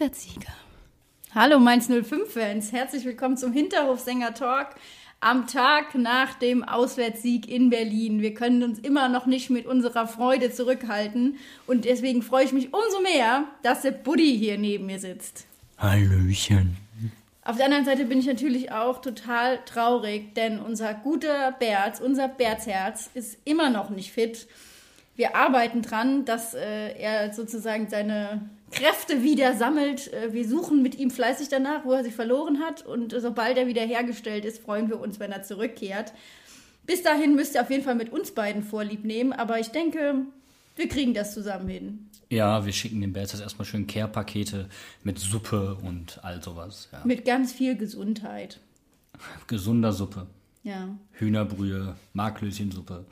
Auswärtssieger. Hallo Mainz 05-Fans. Herzlich willkommen zum Hinterhofsänger-Talk am Tag nach dem Auswärtssieg in Berlin. Wir können uns immer noch nicht mit unserer Freude zurückhalten und deswegen freue ich mich umso mehr, dass der Buddy hier neben mir sitzt. Hallöchen. Auf der anderen Seite bin ich natürlich auch total traurig, denn unser guter Berz, unser Berzherz ist immer noch nicht fit. Wir arbeiten dran, dass äh, er sozusagen seine Kräfte wieder sammelt. Äh, wir suchen mit ihm fleißig danach, wo er sie verloren hat. Und sobald er wieder hergestellt ist, freuen wir uns, wenn er zurückkehrt. Bis dahin müsst ihr auf jeden Fall mit uns beiden Vorlieb nehmen. Aber ich denke, wir kriegen das zusammen hin. Ja, wir schicken dem Bärs erstmal schön Care-Pakete mit Suppe und all sowas. Ja. Mit ganz viel Gesundheit. Gesunder Suppe. Ja. Hühnerbrühe, Marklöschensuppe.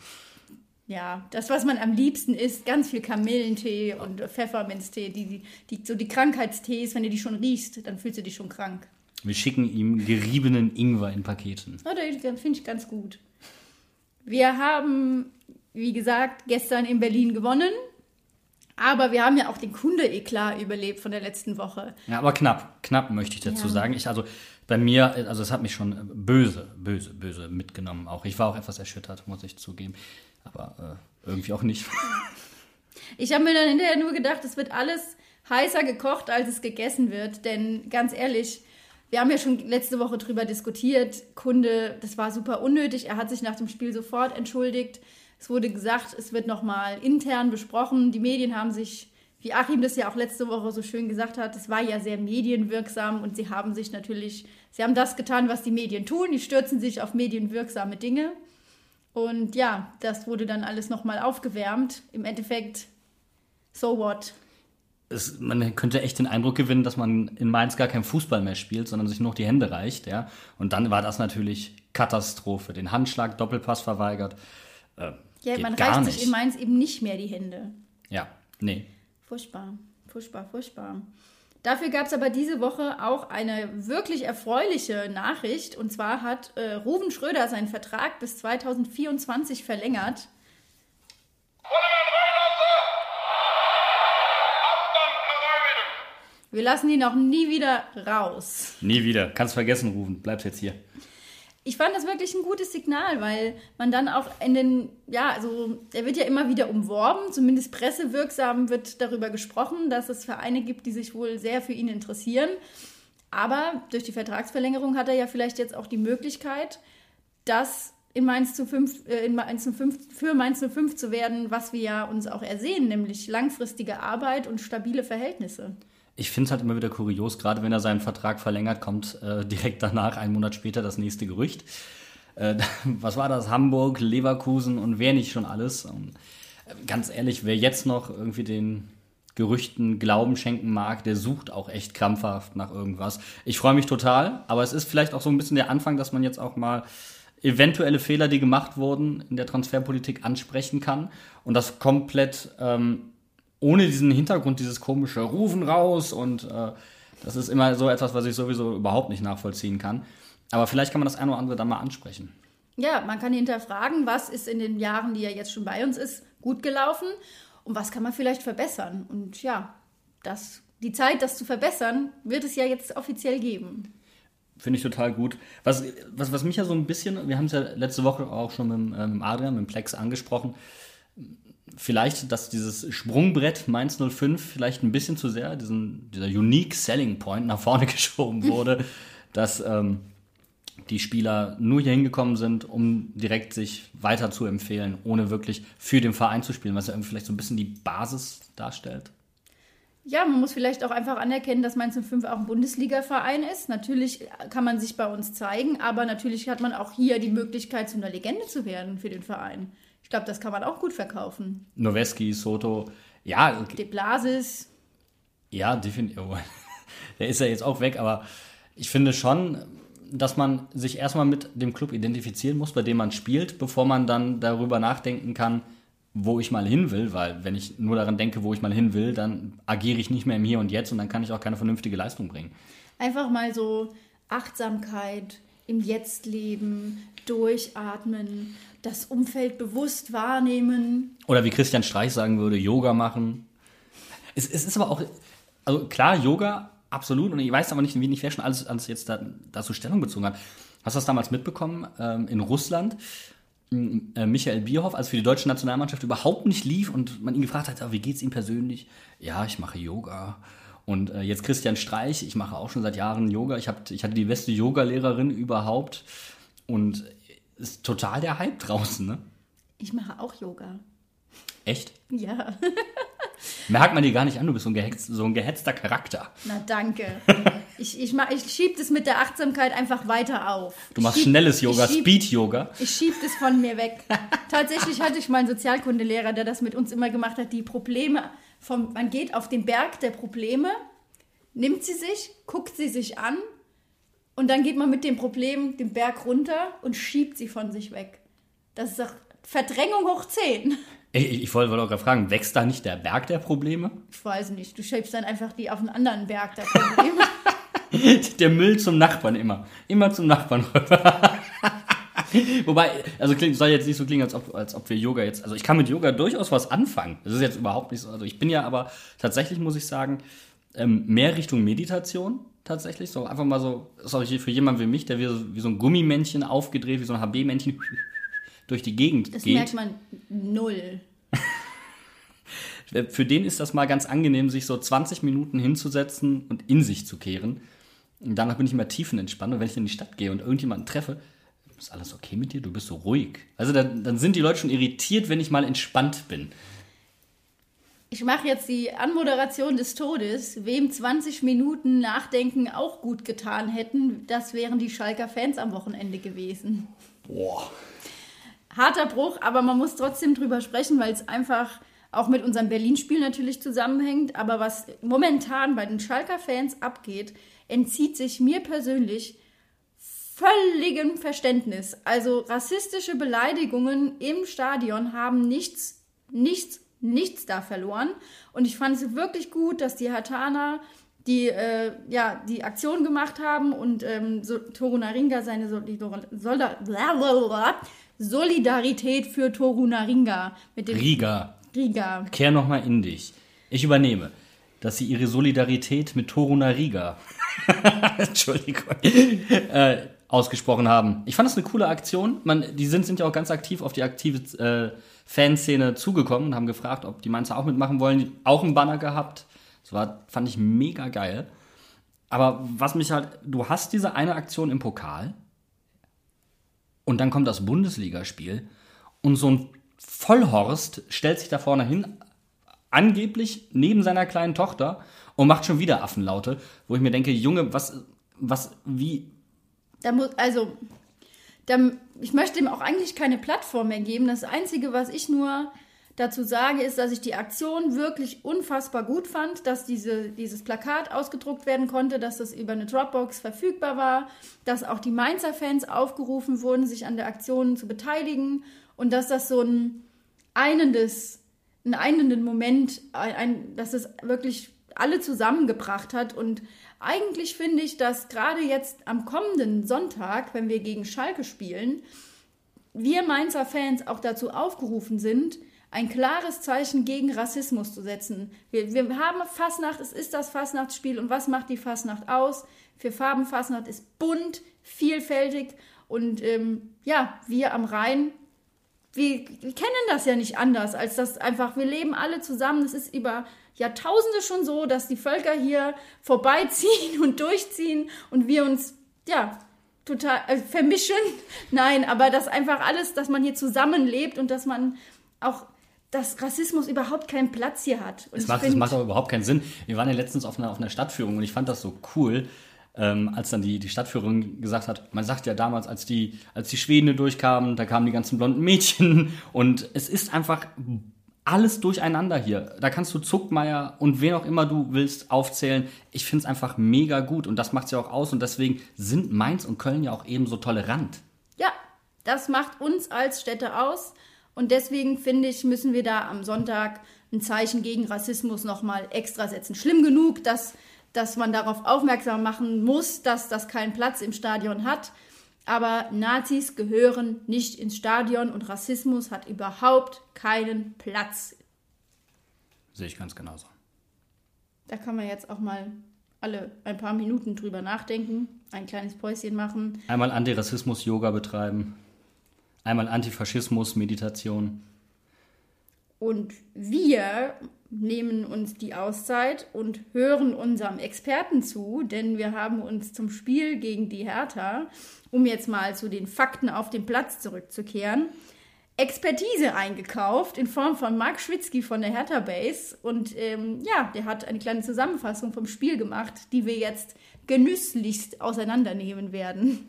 Ja, das, was man am liebsten isst, ganz viel Kamillentee und Pfefferminztee, die, die, so die Krankheitstees, wenn du die schon riechst, dann fühlst du dich schon krank. Wir schicken ihm geriebenen Ingwer in Paketen. Oh, das finde ich ganz gut. Wir haben, wie gesagt, gestern in Berlin gewonnen, aber wir haben ja auch den Kunde-Eklat überlebt von der letzten Woche. Ja, aber knapp, knapp möchte ich dazu Ja. sagen. Ich, also bei mir, also es hat mich schon böse, böse, böse mitgenommen. Auch ich war auch etwas erschüttert, muss ich zugeben. Aber äh, irgendwie auch nicht. Ich habe mir dann hinterher nur gedacht, es wird alles heißer gekocht, als es gegessen wird. Denn ganz ehrlich, wir haben ja schon letzte Woche drüber diskutiert. Kunde, das war super unnötig. Er hat sich nach dem Spiel sofort entschuldigt. Es wurde gesagt, es wird nochmal intern besprochen. Die Medien haben sich, wie Achim das ja auch letzte Woche so schön gesagt hat, es war ja sehr medienwirksam und sie haben sich natürlich, sie haben das getan, was die Medien tun. Die stürzen sich auf medienwirksame Dinge. Und ja, das wurde dann alles nochmal aufgewärmt. Im Endeffekt, so what? es, man könnte echt den Eindruck gewinnen, dass man in Mainz gar kein Fußball mehr spielt, sondern sich nur noch die Hände reicht, ja. Und dann war das natürlich Katastrophe. Den Handschlag, Doppelpass verweigert. Äh, Ja, man reicht nicht. sich in Mainz eben nicht mehr die Hände. Ja, nee. Furchtbar, furchtbar, furchtbar. Dafür gab es aber diese Woche auch eine wirklich erfreuliche Nachricht. Und zwar hat äh, Ruven Schröder seinen Vertrag bis 2024 verlängert. Wir lassen ihn auch nie wieder raus. Nie wieder. Kannst vergessen, Rufen. Bleibst jetzt hier. Ich fand das wirklich ein gutes Signal, weil man dann auch in den, ja, also er wird ja immer wieder umworben, zumindest pressewirksam wird darüber gesprochen, dass es Vereine gibt, die sich wohl sehr für ihn interessieren. Aber durch die Vertragsverlängerung hat er ja vielleicht jetzt auch die Möglichkeit, das in Mainz zu 5, äh, in Mainz 05, für Mainz 05 zu werden, was wir ja uns auch ersehen, nämlich langfristige Arbeit und stabile Verhältnisse. Ich finde es halt immer wieder kurios, gerade wenn er seinen Vertrag verlängert, kommt äh, direkt danach, einen Monat später, das nächste Gerücht. Äh, was war das? Hamburg, Leverkusen und wer nicht schon alles. Und, äh, ganz ehrlich, wer jetzt noch irgendwie den Gerüchten Glauben schenken mag, der sucht auch echt krampfhaft nach irgendwas. Ich freue mich total, aber es ist vielleicht auch so ein bisschen der Anfang, dass man jetzt auch mal eventuelle Fehler, die gemacht wurden in der Transferpolitik, ansprechen kann und das komplett ähm, ohne diesen Hintergrund, dieses komische Rufen raus und äh, das ist immer so etwas, was ich sowieso überhaupt nicht nachvollziehen kann. Aber vielleicht kann man das eine oder andere dann mal ansprechen. Ja, man kann hinterfragen, was ist in den Jahren, die er jetzt schon bei uns ist, gut gelaufen und was kann man vielleicht verbessern. Und ja, das, die Zeit, das zu verbessern, wird es ja jetzt offiziell geben. Finde ich total gut. Was, was, was mich ja so ein bisschen, wir haben es ja letzte Woche auch schon mit, äh, mit Adrian, mit Plex angesprochen, vielleicht, dass dieses Sprungbrett Mainz 05 vielleicht ein bisschen zu sehr, diesen, dieser Unique Selling Point nach vorne geschoben wurde, dass ähm, die Spieler nur hier hingekommen sind, um direkt sich weiter zu empfehlen, ohne wirklich für den Verein zu spielen, was ja irgendwie vielleicht so ein bisschen die Basis darstellt. Ja, man muss vielleicht auch einfach anerkennen, dass Mainz 05 auch ein Bundesliga-Verein ist. Natürlich kann man sich bei uns zeigen, aber natürlich hat man auch hier die Möglichkeit, zu einer Legende zu werden für den Verein. Ich glaube, das kann man auch gut verkaufen. Noweski, Soto, ja. De Blasis. Ja, definitiv. Oh, der ist ja jetzt auch weg, aber ich finde schon, dass man sich erstmal mit dem Club identifizieren muss, bei dem man spielt, bevor man dann darüber nachdenken kann, wo ich mal hin will, weil wenn ich nur daran denke, wo ich mal hin will, dann agiere ich nicht mehr im Hier und Jetzt und dann kann ich auch keine vernünftige Leistung bringen. Einfach mal so Achtsamkeit im Jetzt leben, durchatmen, das Umfeld bewusst wahrnehmen. Oder wie Christian Streich sagen würde, Yoga machen. Es, es ist aber auch, also klar, Yoga, absolut. Und ich weiß aber nicht, wie wer schon alles, alles jetzt da, dazu Stellung bezogen hat. Hast du das damals mitbekommen ähm, in Russland? Äh, Michael Bierhoff, als für die deutsche Nationalmannschaft überhaupt nicht lief und man ihn gefragt hat, wie geht's ihm persönlich? Ja, ich mache Yoga. Und äh, jetzt Christian Streich, ich mache auch schon seit Jahren Yoga. Ich, ich hatte die beste Yoga-Lehrerin überhaupt und ist total der Hype draußen, ne? Ich mache auch Yoga. Echt? Ja. Merkt man dir gar nicht an, du bist so ein, gehetz, so ein gehetzter Charakter. Na danke. Ich, ich, ich schieb das mit der Achtsamkeit einfach weiter auf. Du machst schieb, schnelles Yoga, Speed-Yoga. Ich schieb das von mir weg. Tatsächlich hatte ich mal einen Sozialkundelehrer, der das mit uns immer gemacht hat, die Probleme vom, man geht auf den Berg der Probleme, nimmt sie sich, guckt sie sich an und dann geht man mit dem Problem den Berg runter und schiebt sie von sich weg. Das ist doch Verdrängung hoch 10. Ich, ich wollte auch gerade fragen, wächst da nicht der Berg der Probleme? Ich weiß nicht, du schiebst dann einfach die auf einen anderen Berg der Probleme. der Müll zum Nachbarn immer. Immer zum Nachbarn rüber. Wobei, also klingt, soll jetzt nicht so klingen, als ob, als ob wir Yoga jetzt. Also ich kann mit Yoga durchaus was anfangen. Das ist jetzt überhaupt nicht so. Also ich bin ja aber tatsächlich, muss ich sagen, ähm, mehr Richtung Meditation tatsächlich. So einfach mal so, sorry, für jemanden wie mich, der wie so, wie so ein Gummimännchen aufgedreht, wie so ein HB-Männchen durch die Gegend das geht. Das merkt man null. Für den ist das mal ganz angenehm, sich so 20 Minuten hinzusetzen und in sich zu kehren. Und danach bin ich immer tiefenentspannt. Und wenn ich in die Stadt gehe und irgendjemanden treffe, ist alles okay mit dir? Du bist so ruhig. Also dann, dann sind die Leute schon irritiert, wenn ich mal entspannt bin. Ich mache jetzt die Anmoderation des Todes. Wem 20 Minuten Nachdenken auch gut getan hätten, das wären die Schalker Fans am Wochenende gewesen. Boah harter Bruch, aber man muss trotzdem drüber sprechen, weil es einfach auch mit unserem Berlin-Spiel natürlich zusammenhängt. Aber was momentan bei den Schalker-Fans abgeht, entzieht sich mir persönlich völligem Verständnis. Also rassistische Beleidigungen im Stadion haben nichts, nichts, nichts da verloren. Und ich fand es wirklich gut, dass die Hatana die, äh, ja, die Aktion gemacht haben und ähm, so, Toru Naringa seine Solidar Solidarität für Toru Naringa. Mit dem Riga. Riga. Kehr nochmal in dich. Ich übernehme, dass sie ihre Solidarität mit Toru Nariga Entschuldigung, äh, ausgesprochen haben. Ich fand das eine coole Aktion. Man, die sind, sind ja auch ganz aktiv auf die aktive äh, Fanszene zugekommen und haben gefragt, ob die Mainzer auch mitmachen wollen. Auch ein Banner gehabt. Das war, fand ich mega geil. Aber was mich halt, du hast diese eine Aktion im Pokal, und dann kommt das Bundesligaspiel und so ein Vollhorst stellt sich da vorne hin, angeblich neben seiner kleinen Tochter und macht schon wieder Affenlaute, wo ich mir denke, Junge, was, was, wie? Da muss, also, da, ich möchte ihm auch eigentlich keine Plattform mehr geben. Das Einzige, was ich nur dazu sage, ist, dass ich die Aktion wirklich unfassbar gut fand, dass diese, dieses Plakat ausgedruckt werden konnte, dass das über eine Dropbox verfügbar war, dass auch die Mainzer Fans aufgerufen wurden, sich an der Aktion zu beteiligen und dass das so ein einendes, einen einenden Moment, ein, dass es wirklich alle zusammengebracht hat und eigentlich finde ich, dass gerade jetzt am kommenden Sonntag, wenn wir gegen Schalke spielen, wir Mainzer Fans auch dazu aufgerufen sind, ein klares Zeichen gegen Rassismus zu setzen. Wir, wir haben Fasnacht, es ist das Fasnachtsspiel und was macht die Fasnacht aus? Für Farben Fasnacht ist bunt, vielfältig und ähm, ja, wir am Rhein, wir, wir kennen das ja nicht anders, als dass einfach, wir leben alle zusammen. Es ist über Jahrtausende schon so, dass die Völker hier vorbeiziehen und durchziehen und wir uns, ja, total äh, vermischen. Nein, aber dass einfach alles, dass man hier zusammenlebt und dass man auch dass Rassismus überhaupt keinen Platz hier hat. Und es macht, macht aber überhaupt keinen Sinn. Wir waren ja letztens auf einer, auf einer Stadtführung und ich fand das so cool, ähm, als dann die, die Stadtführung gesagt hat, man sagt ja damals, als die, als die Schweden durchkamen, da kamen die ganzen blonden Mädchen und es ist einfach alles durcheinander hier. Da kannst du Zuckmeier und wen auch immer du willst aufzählen. Ich finde es einfach mega gut und das macht es ja auch aus und deswegen sind Mainz und Köln ja auch ebenso tolerant. Ja, das macht uns als Städte aus und deswegen finde ich, müssen wir da am Sonntag ein Zeichen gegen Rassismus nochmal extra setzen. Schlimm genug, dass, dass man darauf aufmerksam machen muss, dass das keinen Platz im Stadion hat. Aber Nazis gehören nicht ins Stadion und Rassismus hat überhaupt keinen Platz. Sehe ich ganz genauso. Da kann man jetzt auch mal alle ein paar Minuten drüber nachdenken, ein kleines Päuschen machen. Einmal Antirassismus-Yoga betreiben. Einmal Antifaschismus-Meditation. Und wir nehmen uns die Auszeit und hören unserem Experten zu, denn wir haben uns zum Spiel gegen die Hertha, um jetzt mal zu den Fakten auf den Platz zurückzukehren, Expertise eingekauft in Form von Marc Schwitzky von der Hertha Base. Und ähm, ja, der hat eine kleine Zusammenfassung vom Spiel gemacht, die wir jetzt genüsslichst auseinandernehmen werden.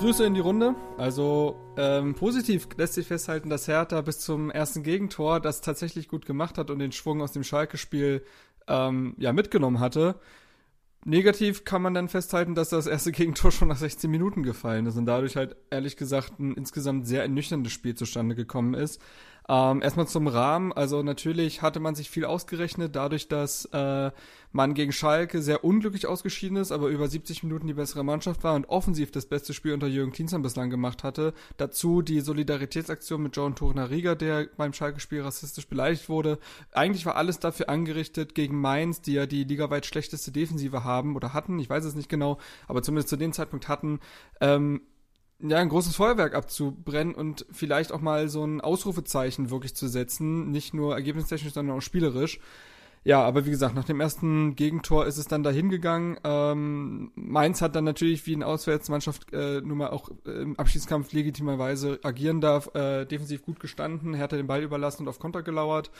Grüße in die Runde. Also ähm, positiv lässt sich festhalten, dass Hertha bis zum ersten Gegentor das tatsächlich gut gemacht hat und den Schwung aus dem Schalke-Spiel ähm, ja mitgenommen hatte. Negativ kann man dann festhalten, dass das erste Gegentor schon nach 16 Minuten gefallen ist und dadurch halt ehrlich gesagt ein insgesamt sehr ernüchterndes Spiel zustande gekommen ist. Ähm, erstmal zum Rahmen. Also natürlich hatte man sich viel ausgerechnet, dadurch, dass äh, man gegen Schalke sehr unglücklich ausgeschieden ist, aber über 70 Minuten die bessere Mannschaft war und offensiv das beste Spiel unter Jürgen Klinsmann bislang gemacht hatte. Dazu die Solidaritätsaktion mit John Tornariga, der beim Schalke-Spiel rassistisch beleidigt wurde. Eigentlich war alles dafür angerichtet gegen Mainz, die ja die ligaweit schlechteste Defensive haben oder hatten, ich weiß es nicht genau, aber zumindest zu dem Zeitpunkt hatten, ähm, ja, ein großes Feuerwerk abzubrennen und vielleicht auch mal so ein Ausrufezeichen wirklich zu setzen, nicht nur ergebnistechnisch, sondern auch spielerisch. Ja, aber wie gesagt, nach dem ersten Gegentor ist es dann dahin gegangen. Ähm, Mainz hat dann natürlich wie eine Auswärtsmannschaft äh, nun mal auch äh, im Abschiedskampf legitimerweise agieren darf, äh, defensiv gut gestanden, Hertha den Ball überlassen und auf Konter gelauert.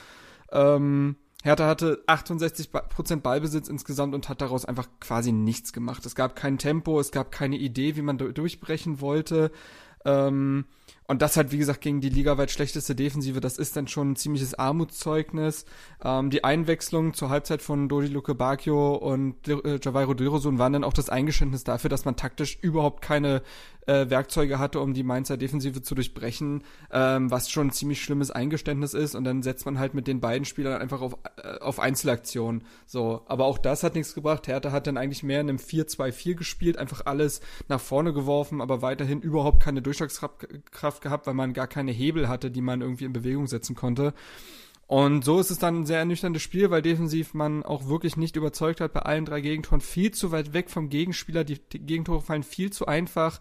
Ähm, Hertha hatte 68% Ballbesitz insgesamt und hat daraus einfach quasi nichts gemacht. Es gab kein Tempo, es gab keine Idee, wie man durchbrechen wollte. Ähm, und das halt, wie gesagt, gegen die ligaweit schlechteste Defensive, das ist dann schon ein ziemliches Armutszeugnis. Ähm, die Einwechslung zur Halbzeit von Dodi Luke Bacchio und äh, Javairo Dirosun waren dann auch das Eingeständnis dafür, dass man taktisch überhaupt keine äh, Werkzeuge hatte, um die Mainzer Defensive zu durchbrechen, ähm, was schon ein ziemlich schlimmes Eingeständnis ist. Und dann setzt man halt mit den beiden Spielern einfach auf, äh, auf Einzelaktionen. So, aber auch das hat nichts gebracht. Hertha hat dann eigentlich mehr in einem 4-2-4 gespielt, einfach alles nach vorne geworfen, aber weiterhin überhaupt keine Durchschlagskraft gehabt, weil man gar keine Hebel hatte, die man irgendwie in Bewegung setzen konnte. Und so ist es dann ein sehr ernüchterndes Spiel, weil defensiv man auch wirklich nicht überzeugt hat bei allen drei Gegentoren. Viel zu weit weg vom Gegenspieler, die Gegentore fallen viel zu einfach.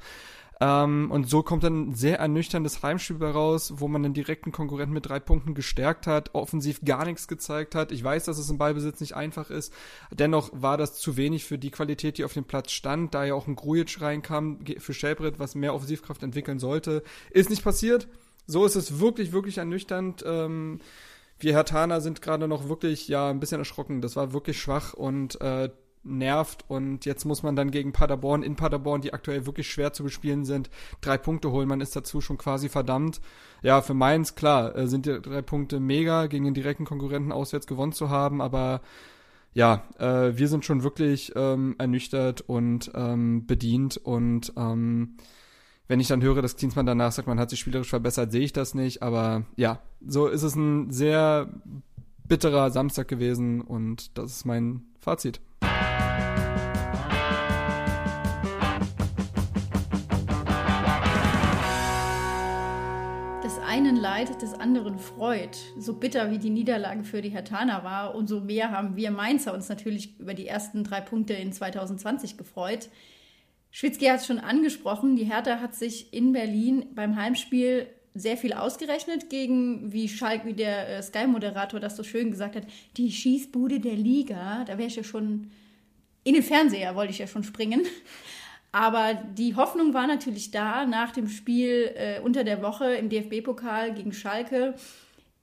Ähm, und so kommt dann ein sehr ernüchterndes Heimspiel raus, wo man den direkten Konkurrenten mit drei Punkten gestärkt hat, offensiv gar nichts gezeigt hat. Ich weiß, dass es im Ballbesitz nicht einfach ist. Dennoch war das zu wenig für die Qualität, die auf dem Platz stand, da ja auch ein Grujic reinkam für Shelbrett, was mehr Offensivkraft entwickeln sollte. Ist nicht passiert. So ist es wirklich, wirklich ernüchternd. Ähm, wir Hertaner sind gerade noch wirklich, ja, ein bisschen erschrocken. Das war wirklich schwach und äh, nervt und jetzt muss man dann gegen Paderborn in Paderborn, die aktuell wirklich schwer zu bespielen sind, drei Punkte holen. Man ist dazu schon quasi verdammt. Ja, für Mainz, klar, äh, sind die drei Punkte mega, gegen den direkten Konkurrenten auswärts gewonnen zu haben, aber ja, äh, wir sind schon wirklich ähm, ernüchtert und ähm, bedient und ähm, wenn ich dann höre, dass Klinsmann danach sagt, man hat sich spielerisch verbessert, sehe ich das nicht, aber ja, so ist es ein sehr bitterer Samstag gewesen und das ist mein Fazit. Leid des anderen freut. So bitter wie die Niederlage für die Hertaner war, umso mehr haben wir Mainzer uns natürlich über die ersten drei Punkte in 2020 gefreut. Schwitzky hat es schon angesprochen, die Hertha hat sich in Berlin beim Heimspiel sehr viel ausgerechnet gegen, wie Schalk, wie der äh, Sky-Moderator das so schön gesagt hat, die Schießbude der Liga. Da wäre ich ja schon in den Fernseher, wollte ich ja schon springen. Aber die Hoffnung war natürlich da, nach dem Spiel äh, unter der Woche im DFB-Pokal gegen Schalke,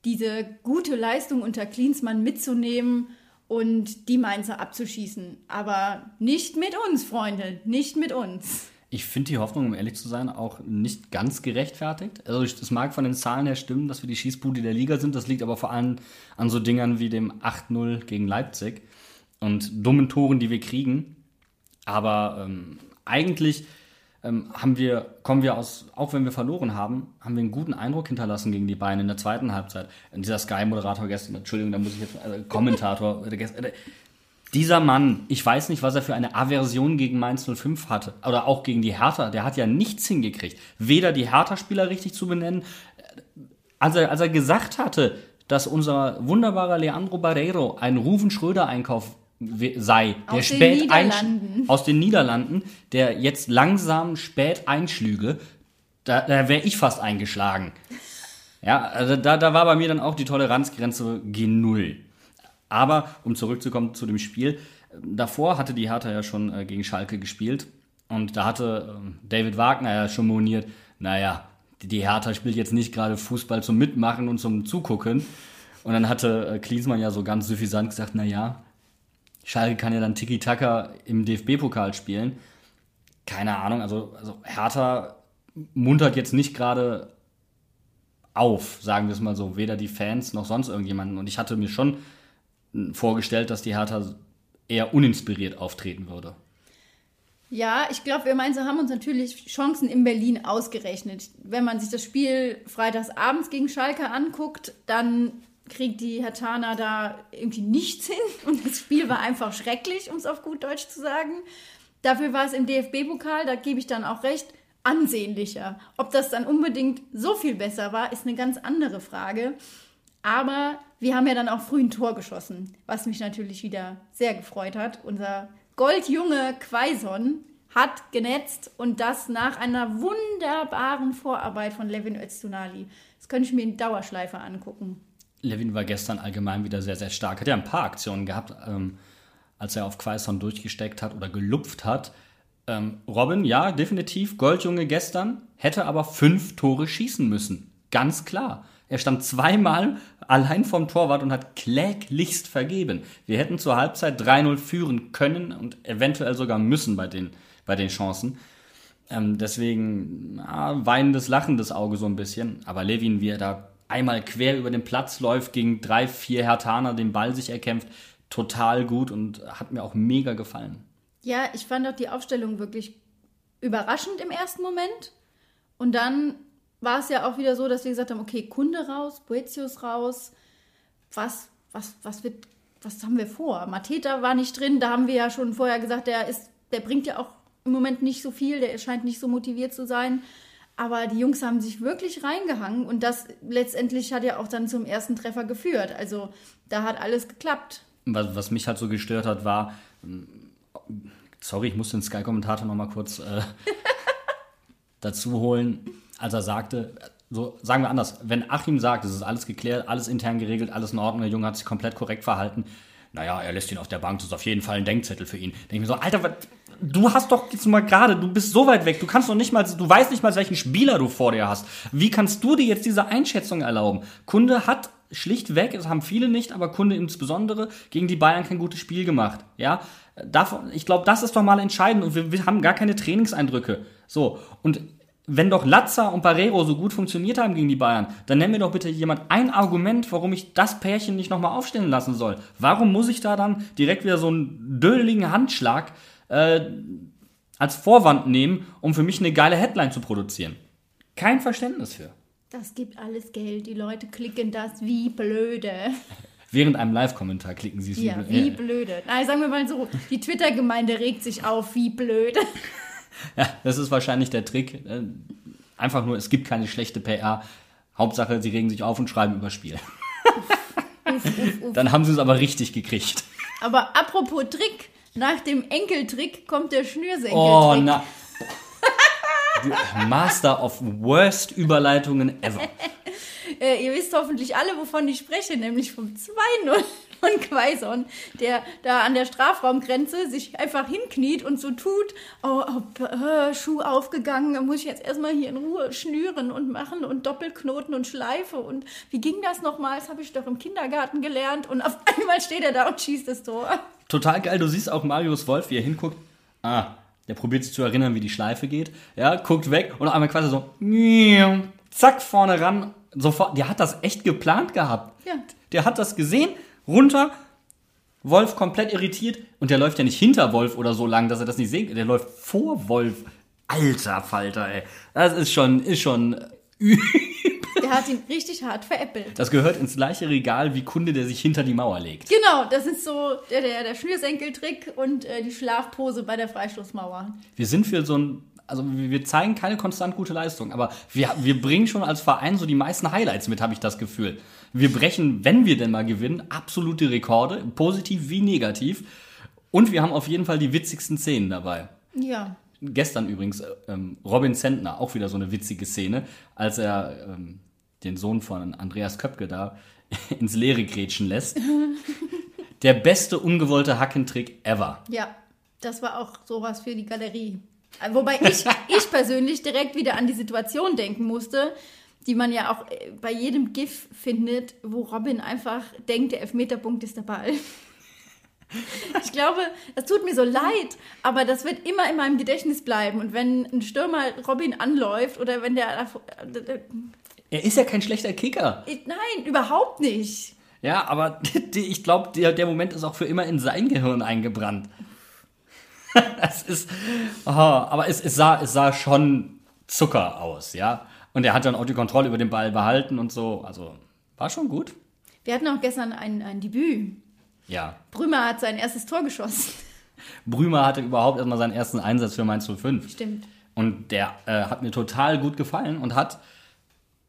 diese gute Leistung unter Klinsmann mitzunehmen und die Mainzer abzuschießen. Aber nicht mit uns, Freunde, nicht mit uns. Ich finde die Hoffnung, um ehrlich zu sein, auch nicht ganz gerechtfertigt. Also es mag von den Zahlen her stimmen, dass wir die Schießbude der Liga sind. Das liegt aber vor allem an so Dingern wie dem 8-0 gegen Leipzig und dummen Toren, die wir kriegen. Aber ähm, eigentlich ähm, haben wir, kommen wir aus, auch wenn wir verloren haben, haben wir einen guten Eindruck hinterlassen gegen die Bayern in der zweiten Halbzeit. Und dieser Sky-Moderator gestern, Entschuldigung, da muss ich jetzt, äh, Kommentator, äh, äh, dieser Mann, ich weiß nicht, was er für eine Aversion gegen Mainz 05 hatte. Oder auch gegen die Hertha. Der hat ja nichts hingekriegt. Weder die Hertha-Spieler richtig zu benennen. Als er, als er gesagt hatte, dass unser wunderbarer Leandro Barreiro ein Ruven Schröder-Einkauf sei, der Aus den spät Niederlanden. aus den Niederlanden, der jetzt langsam spät einschlüge, da, da wäre ich fast eingeschlagen. Ja, also da, da war bei mir dann auch die Toleranzgrenze G0. Aber um zurückzukommen zu dem Spiel, davor hatte die Hertha ja schon äh, gegen Schalke gespielt und da hatte ähm, David Wagner ja schon moniert, naja, die, die Hertha spielt jetzt nicht gerade Fußball zum Mitmachen und zum Zugucken. Und dann hatte äh, Klinsmann ja so ganz suffisant gesagt, naja, Schalke kann ja dann Tiki-Taka im DFB-Pokal spielen. Keine Ahnung, also, also Hertha muntert jetzt nicht gerade auf, sagen wir es mal so, weder die Fans noch sonst irgendjemanden. Und ich hatte mir schon vorgestellt, dass die Hertha eher uninspiriert auftreten würde. Ja, ich glaube, wir Mainzer haben uns natürlich Chancen in Berlin ausgerechnet. Wenn man sich das Spiel freitags abends gegen Schalke anguckt, dann kriegt die Hertana da irgendwie nichts hin und das Spiel war einfach schrecklich, um es auf gut Deutsch zu sagen. Dafür war es im DFB-Pokal, da gebe ich dann auch recht, ansehnlicher. Ob das dann unbedingt so viel besser war, ist eine ganz andere Frage. Aber wir haben ja dann auch früh ein Tor geschossen, was mich natürlich wieder sehr gefreut hat. Unser goldjunge Quaison hat genetzt und das nach einer wunderbaren Vorarbeit von Levin Öztunali. Das könnte ich mir in Dauerschleife angucken. Levin war gestern allgemein wieder sehr, sehr stark. Hat ja ein paar Aktionen gehabt, ähm, als er auf Quaison durchgesteckt hat oder gelupft hat. Ähm, Robin, ja, definitiv, Goldjunge gestern, hätte aber fünf Tore schießen müssen. Ganz klar. Er stand zweimal allein vom Torwart und hat kläglichst vergeben. Wir hätten zur Halbzeit 3-0 führen können und eventuell sogar müssen bei den, bei den Chancen. Ähm, deswegen ja, weinendes, lachendes Auge so ein bisschen. Aber Levin, wie er da einmal quer über den Platz läuft, gegen drei, vier Hertaner den Ball sich erkämpft, total gut und hat mir auch mega gefallen. Ja, ich fand auch die Aufstellung wirklich überraschend im ersten Moment. Und dann war es ja auch wieder so, dass wir gesagt haben, okay, Kunde raus, Boetius raus. Was, was, was wird, was haben wir vor? Mateta war nicht drin, da haben wir ja schon vorher gesagt, der ist, der bringt ja auch im Moment nicht so viel, der scheint nicht so motiviert zu sein. Aber die Jungs haben sich wirklich reingehangen und das letztendlich hat ja auch dann zum ersten Treffer geführt. Also da hat alles geklappt. Was, was mich halt so gestört hat, war, sorry, ich muss den Sky-Kommentator noch mal kurz äh, dazu holen, als er sagte, so sagen wir anders, wenn Achim sagt, es ist alles geklärt, alles intern geregelt, alles in Ordnung, der Junge hat sich komplett korrekt verhalten, naja, er lässt ihn auf der Bank, das ist auf jeden Fall ein Denkzettel für ihn. Denke ich mir so, Alter, was, du hast doch jetzt mal gerade, du bist so weit weg, du kannst doch nicht mal, du weißt nicht mal, welchen Spieler du vor dir hast. Wie kannst du dir jetzt diese Einschätzung erlauben? Kunde hat schlichtweg, das haben viele nicht, aber Kunde insbesondere, gegen die Bayern kein gutes Spiel gemacht. Ja, Davon, ich glaube, das ist doch mal entscheidend und wir, wir haben gar keine Trainingseindrücke. So, und wenn doch Latza und Barrero so gut funktioniert haben gegen die Bayern, dann nenn mir doch bitte jemand ein Argument, warum ich das Pärchen nicht nochmal aufstellen lassen soll. Warum muss ich da dann direkt wieder so einen dödeligen Handschlag äh, als Vorwand nehmen, um für mich eine geile Headline zu produzieren? Kein Verständnis für. Das gibt alles Geld. Die Leute klicken das wie blöde. Während einem Live-Kommentar klicken sie es Ja, wie blöde. Nein, sagen wir mal so, die Twitter-Gemeinde regt sich auf, wie blöde. Ja, das ist wahrscheinlich der Trick. Äh, Einfach nur, es gibt keine schlechte PR. Hauptsache, sie regen sich auf und schreiben über Spiel. Dann haben sie es aber richtig gekriegt. Aber apropos Trick, nach dem Enkeltrick kommt der Schnürsenkeltrick. Oh, na. Du, Master of Worst Überleitungen ever. Äh, ihr wisst hoffentlich alle, wovon ich spreche, nämlich vom 2-0 von Quaison, der da an der Strafraumgrenze sich einfach hinkniet und so tut, oh, oh Schuh aufgegangen, da muss ich jetzt erstmal hier in Ruhe schnüren und machen und Doppelknoten und Schleife und wie ging das nochmal? Das habe ich doch im Kindergarten gelernt und auf einmal steht er da und schießt das Tor. Total geil, du siehst auch Marius Wolf, wie er hinguckt. Ah, der probiert sich zu erinnern, wie die Schleife geht. Ja, guckt weg und auf einmal quasi so, zack, vorne ran. Sofort, der hat das echt geplant gehabt. Ja. Der hat das gesehen, runter, Wolf komplett irritiert und der läuft ja nicht hinter Wolf oder so lang, dass er das nicht sieht. Der läuft vor Wolf. Alter Falter, ey. Das ist schon, ist schon Der hat ihn richtig hart veräppelt. Das gehört ins gleiche Regal wie Kunde, der sich hinter die Mauer legt. Genau, das ist so der, der, der Schnürsenkeltrick und äh, die Schlafpose bei der Freistoßmauer. Wir sind für so ein, also wir zeigen keine konstant gute Leistung, aber wir, wir bringen schon als Verein so die meisten Highlights mit, habe ich das Gefühl. Wir brechen, wenn wir denn mal gewinnen, absolute Rekorde, positiv wie negativ. Und wir haben auf jeden Fall die witzigsten Szenen dabei. Ja. Gestern übrigens ähm, Robin Zentner, auch wieder so eine witzige Szene, als er ähm, den Sohn von Andreas Köpke da ins Leere grätschen lässt. Der beste ungewollte Hackentrick ever. Ja, das war auch sowas für die Galerie. Wobei ich, ich persönlich direkt wieder an die Situation denken musste, die man ja auch äh, bei jedem GIF findet, wo Robin einfach denkt, der Elfmeterpunkt ist der Ball. Ich glaube, das tut mir so leid, aber das wird immer in meinem Gedächtnis bleiben. Und wenn ein Stürmer Robin anläuft oder wenn der. äh, Er ist ja kein schlechter Kicker. Nein, überhaupt nicht. Ja, aber ich glaube, der, der Moment ist auch für immer in sein Gehirn eingebrannt. Es ist, oh, aber es, es, sah, es sah schon Zucker aus, ja. Und er hat dann auch die Kontrolle über den Ball behalten und so. Also war schon gut. Wir hatten auch gestern ein, ein Debüt. Ja. Brümer hat sein erstes Tor geschossen. Brümer hatte überhaupt erstmal seinen ersten Einsatz für Mainz 05. Stimmt. Und der äh, hat mir total gut gefallen und hat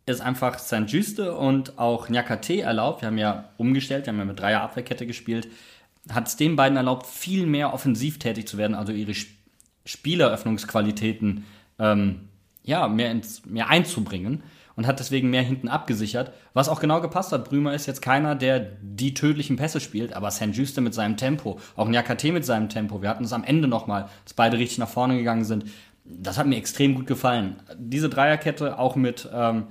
es einfach St. Juste und auch Nyakate erlaubt. Wir haben ja umgestellt, wir haben ja mit Dreier Abwehrkette gespielt. Hat es den beiden erlaubt, viel mehr offensiv tätig zu werden, also ihre Sp Spieleröffnungsqualitäten ähm, ja, mehr, ins, mehr einzubringen und hat deswegen mehr hinten abgesichert, was auch genau gepasst hat. Brümer ist jetzt keiner, der die tödlichen Pässe spielt, aber St. Juste mit seinem Tempo, auch Nyakate mit seinem Tempo. Wir hatten es am Ende nochmal, dass beide richtig nach vorne gegangen sind. Das hat mir extrem gut gefallen. Diese Dreierkette auch mit ähm,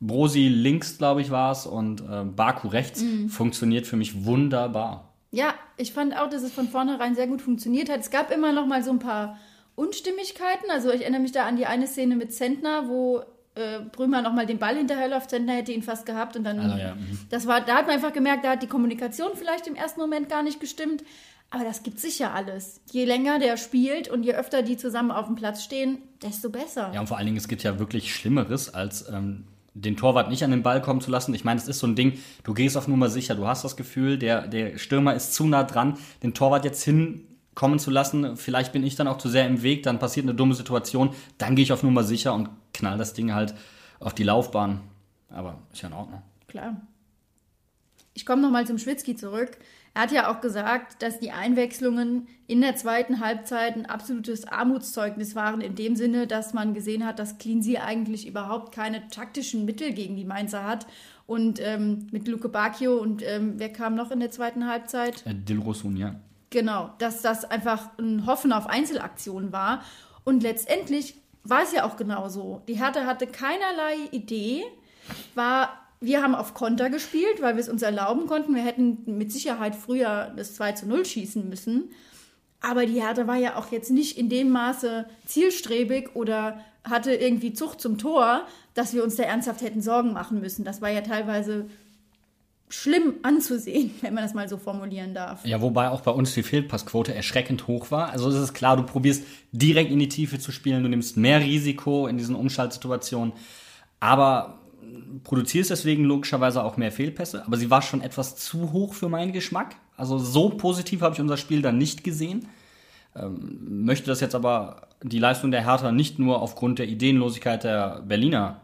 Brosi links, glaube ich, war es, und ähm, Baku rechts, funktioniert für mich wunderbar. Ja, ich fand auch, dass es von vornherein sehr gut funktioniert hat. Es gab immer noch mal so ein paar Unstimmigkeiten. Also ich erinnere mich da an die eine Szene mit Zentner, wo äh, Brümer noch mal den Ball hinterherläuft. Zentner hätte ihn fast gehabt und dann. Also, ja, mhm. Das war, da hat man einfach gemerkt, da hat die Kommunikation vielleicht im ersten Moment gar nicht gestimmt. Aber das gibt sicher alles. Je länger der spielt und je öfter die zusammen auf dem Platz stehen, desto besser. Ja, und vor allen Dingen, es gibt ja wirklich Schlimmeres, als ähm, den Torwart nicht an den Ball kommen zu lassen. Ich meine, es ist so ein Ding, du gehst auf Nummer sicher, du hast das Gefühl, der, der Stürmer ist zu nah dran, den Torwart jetzt hinkommen zu lassen. Vielleicht bin ich dann auch zu sehr im Weg, dann passiert eine dumme Situation, dann gehe ich auf Nummer sicher und knall das Ding halt auf die Laufbahn. Aber ist ja in Ordnung. Klar. Ich komme nochmal zum Schwitzky zurück. Er hat ja auch gesagt, dass die Einwechslungen in der zweiten Halbzeit ein absolutes Armutszeugnis waren, in dem Sinne, dass man gesehen hat, dass Cleansea eigentlich überhaupt keine taktischen Mittel gegen die Mainzer hat. Und ähm, mit Luke Bacchio und ähm, wer kam noch in der zweiten Halbzeit? Äh, Dilrosun, ja. Genau, dass das einfach ein Hoffen auf Einzelaktionen war. Und letztendlich war es ja auch genauso. Die Hertha hatte keinerlei Idee, war, wir haben auf Konter gespielt, weil wir es uns erlauben konnten. Wir hätten mit Sicherheit früher das 2 zu 0 schießen müssen. Aber die Hertha war ja auch jetzt nicht in dem Maße zielstrebig oder hatte irgendwie Zucht zum Tor, dass wir uns da ernsthaft hätten Sorgen machen müssen. Das war ja teilweise schlimm anzusehen, wenn man das mal so formulieren darf. Ja, wobei auch bei uns die Fehlpassquote erschreckend hoch war. Also es ist klar, du probierst direkt in die Tiefe zu spielen, du nimmst mehr Risiko in diesen Umschaltsituationen, aber produzierst deswegen logischerweise auch mehr Fehlpässe. Aber sie war schon etwas zu hoch für meinen Geschmack. Also so positiv habe ich unser Spiel dann nicht gesehen. Ähm, möchte das jetzt aber die Leistung der Hertha nicht nur aufgrund der Ideenlosigkeit der Berliner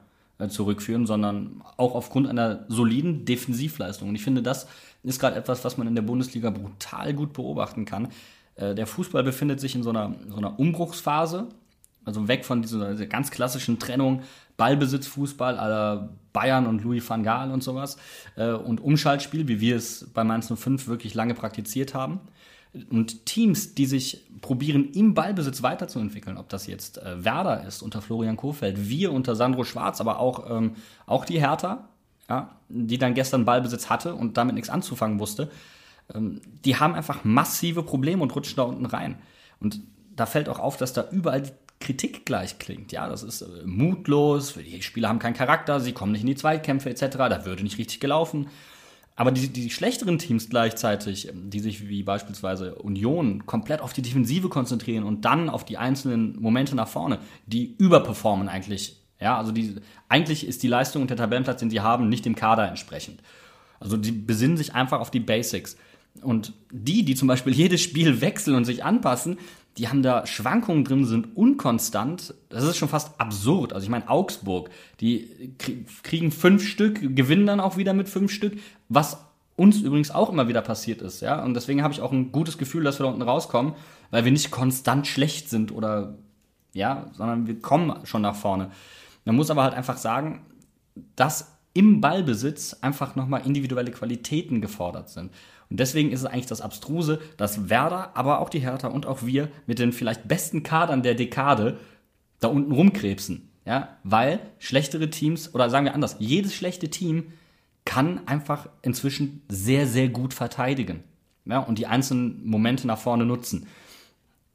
zurückführen, sondern auch aufgrund einer soliden Defensivleistung. Und ich finde, das ist gerade etwas, was man in der Bundesliga brutal gut beobachten kann. Äh, der Fußball befindet sich in so einer, so einer Umbruchsphase. Also weg von dieser, dieser ganz klassischen Trennung Ballbesitz, Fußball aller Bayern und Louis van Gaal und sowas äh, und Umschaltspiel, wie wir es bei Mainz 05 wirklich lange praktiziert haben. Und Teams, die sich probieren, im Ballbesitz weiterzuentwickeln, ob das jetzt äh, Werder ist unter Florian Kohfeldt, wir unter Sandro Schwarz, aber auch, ähm, auch die Hertha, ja, die dann gestern Ballbesitz hatte und damit nichts anzufangen wusste, ähm, die haben einfach massive Probleme und rutschen da unten rein. Und da fällt auch auf, dass da überall die Kritik gleich klingt. Ja, das ist äh, mutlos, die Spieler haben keinen Charakter, sie kommen nicht in die Zweitkämpfe etc., da würde nicht richtig gelaufen. Aber die, die schlechteren Teams gleichzeitig, ähm, die sich wie beispielsweise Union komplett auf die Defensive konzentrieren und dann auf die einzelnen Momente nach vorne, die überperformen eigentlich. Ja, also die, eigentlich ist die Leistung und der Tabellenplatz, den sie haben, nicht dem Kader entsprechend. Also die besinnen sich einfach auf die Basics. Und die, die zum Beispiel jedes Spiel wechseln und sich anpassen, die haben da Schwankungen drin, sind unkonstant. Das ist schon fast absurd. Also ich meine, Augsburg, die kriegen fünf Stück, gewinnen dann auch wieder mit fünf Stück, was uns übrigens auch immer wieder passiert ist, ja. Und deswegen habe ich auch ein gutes Gefühl, dass wir da unten rauskommen, weil wir nicht konstant schlecht sind oder ja, sondern wir kommen schon nach vorne. Man muss aber halt einfach sagen, dass im Ballbesitz einfach nochmal individuelle Qualitäten gefordert sind. Und deswegen ist es eigentlich das Abstruse, dass Werder, aber auch die Hertha und auch wir mit den vielleicht besten Kadern der Dekade da unten rumkrebsen. Ja, weil schlechtere Teams, oder sagen wir anders, jedes schlechte Team kann einfach inzwischen sehr, sehr gut verteidigen. Ja, und die einzelnen Momente nach vorne nutzen.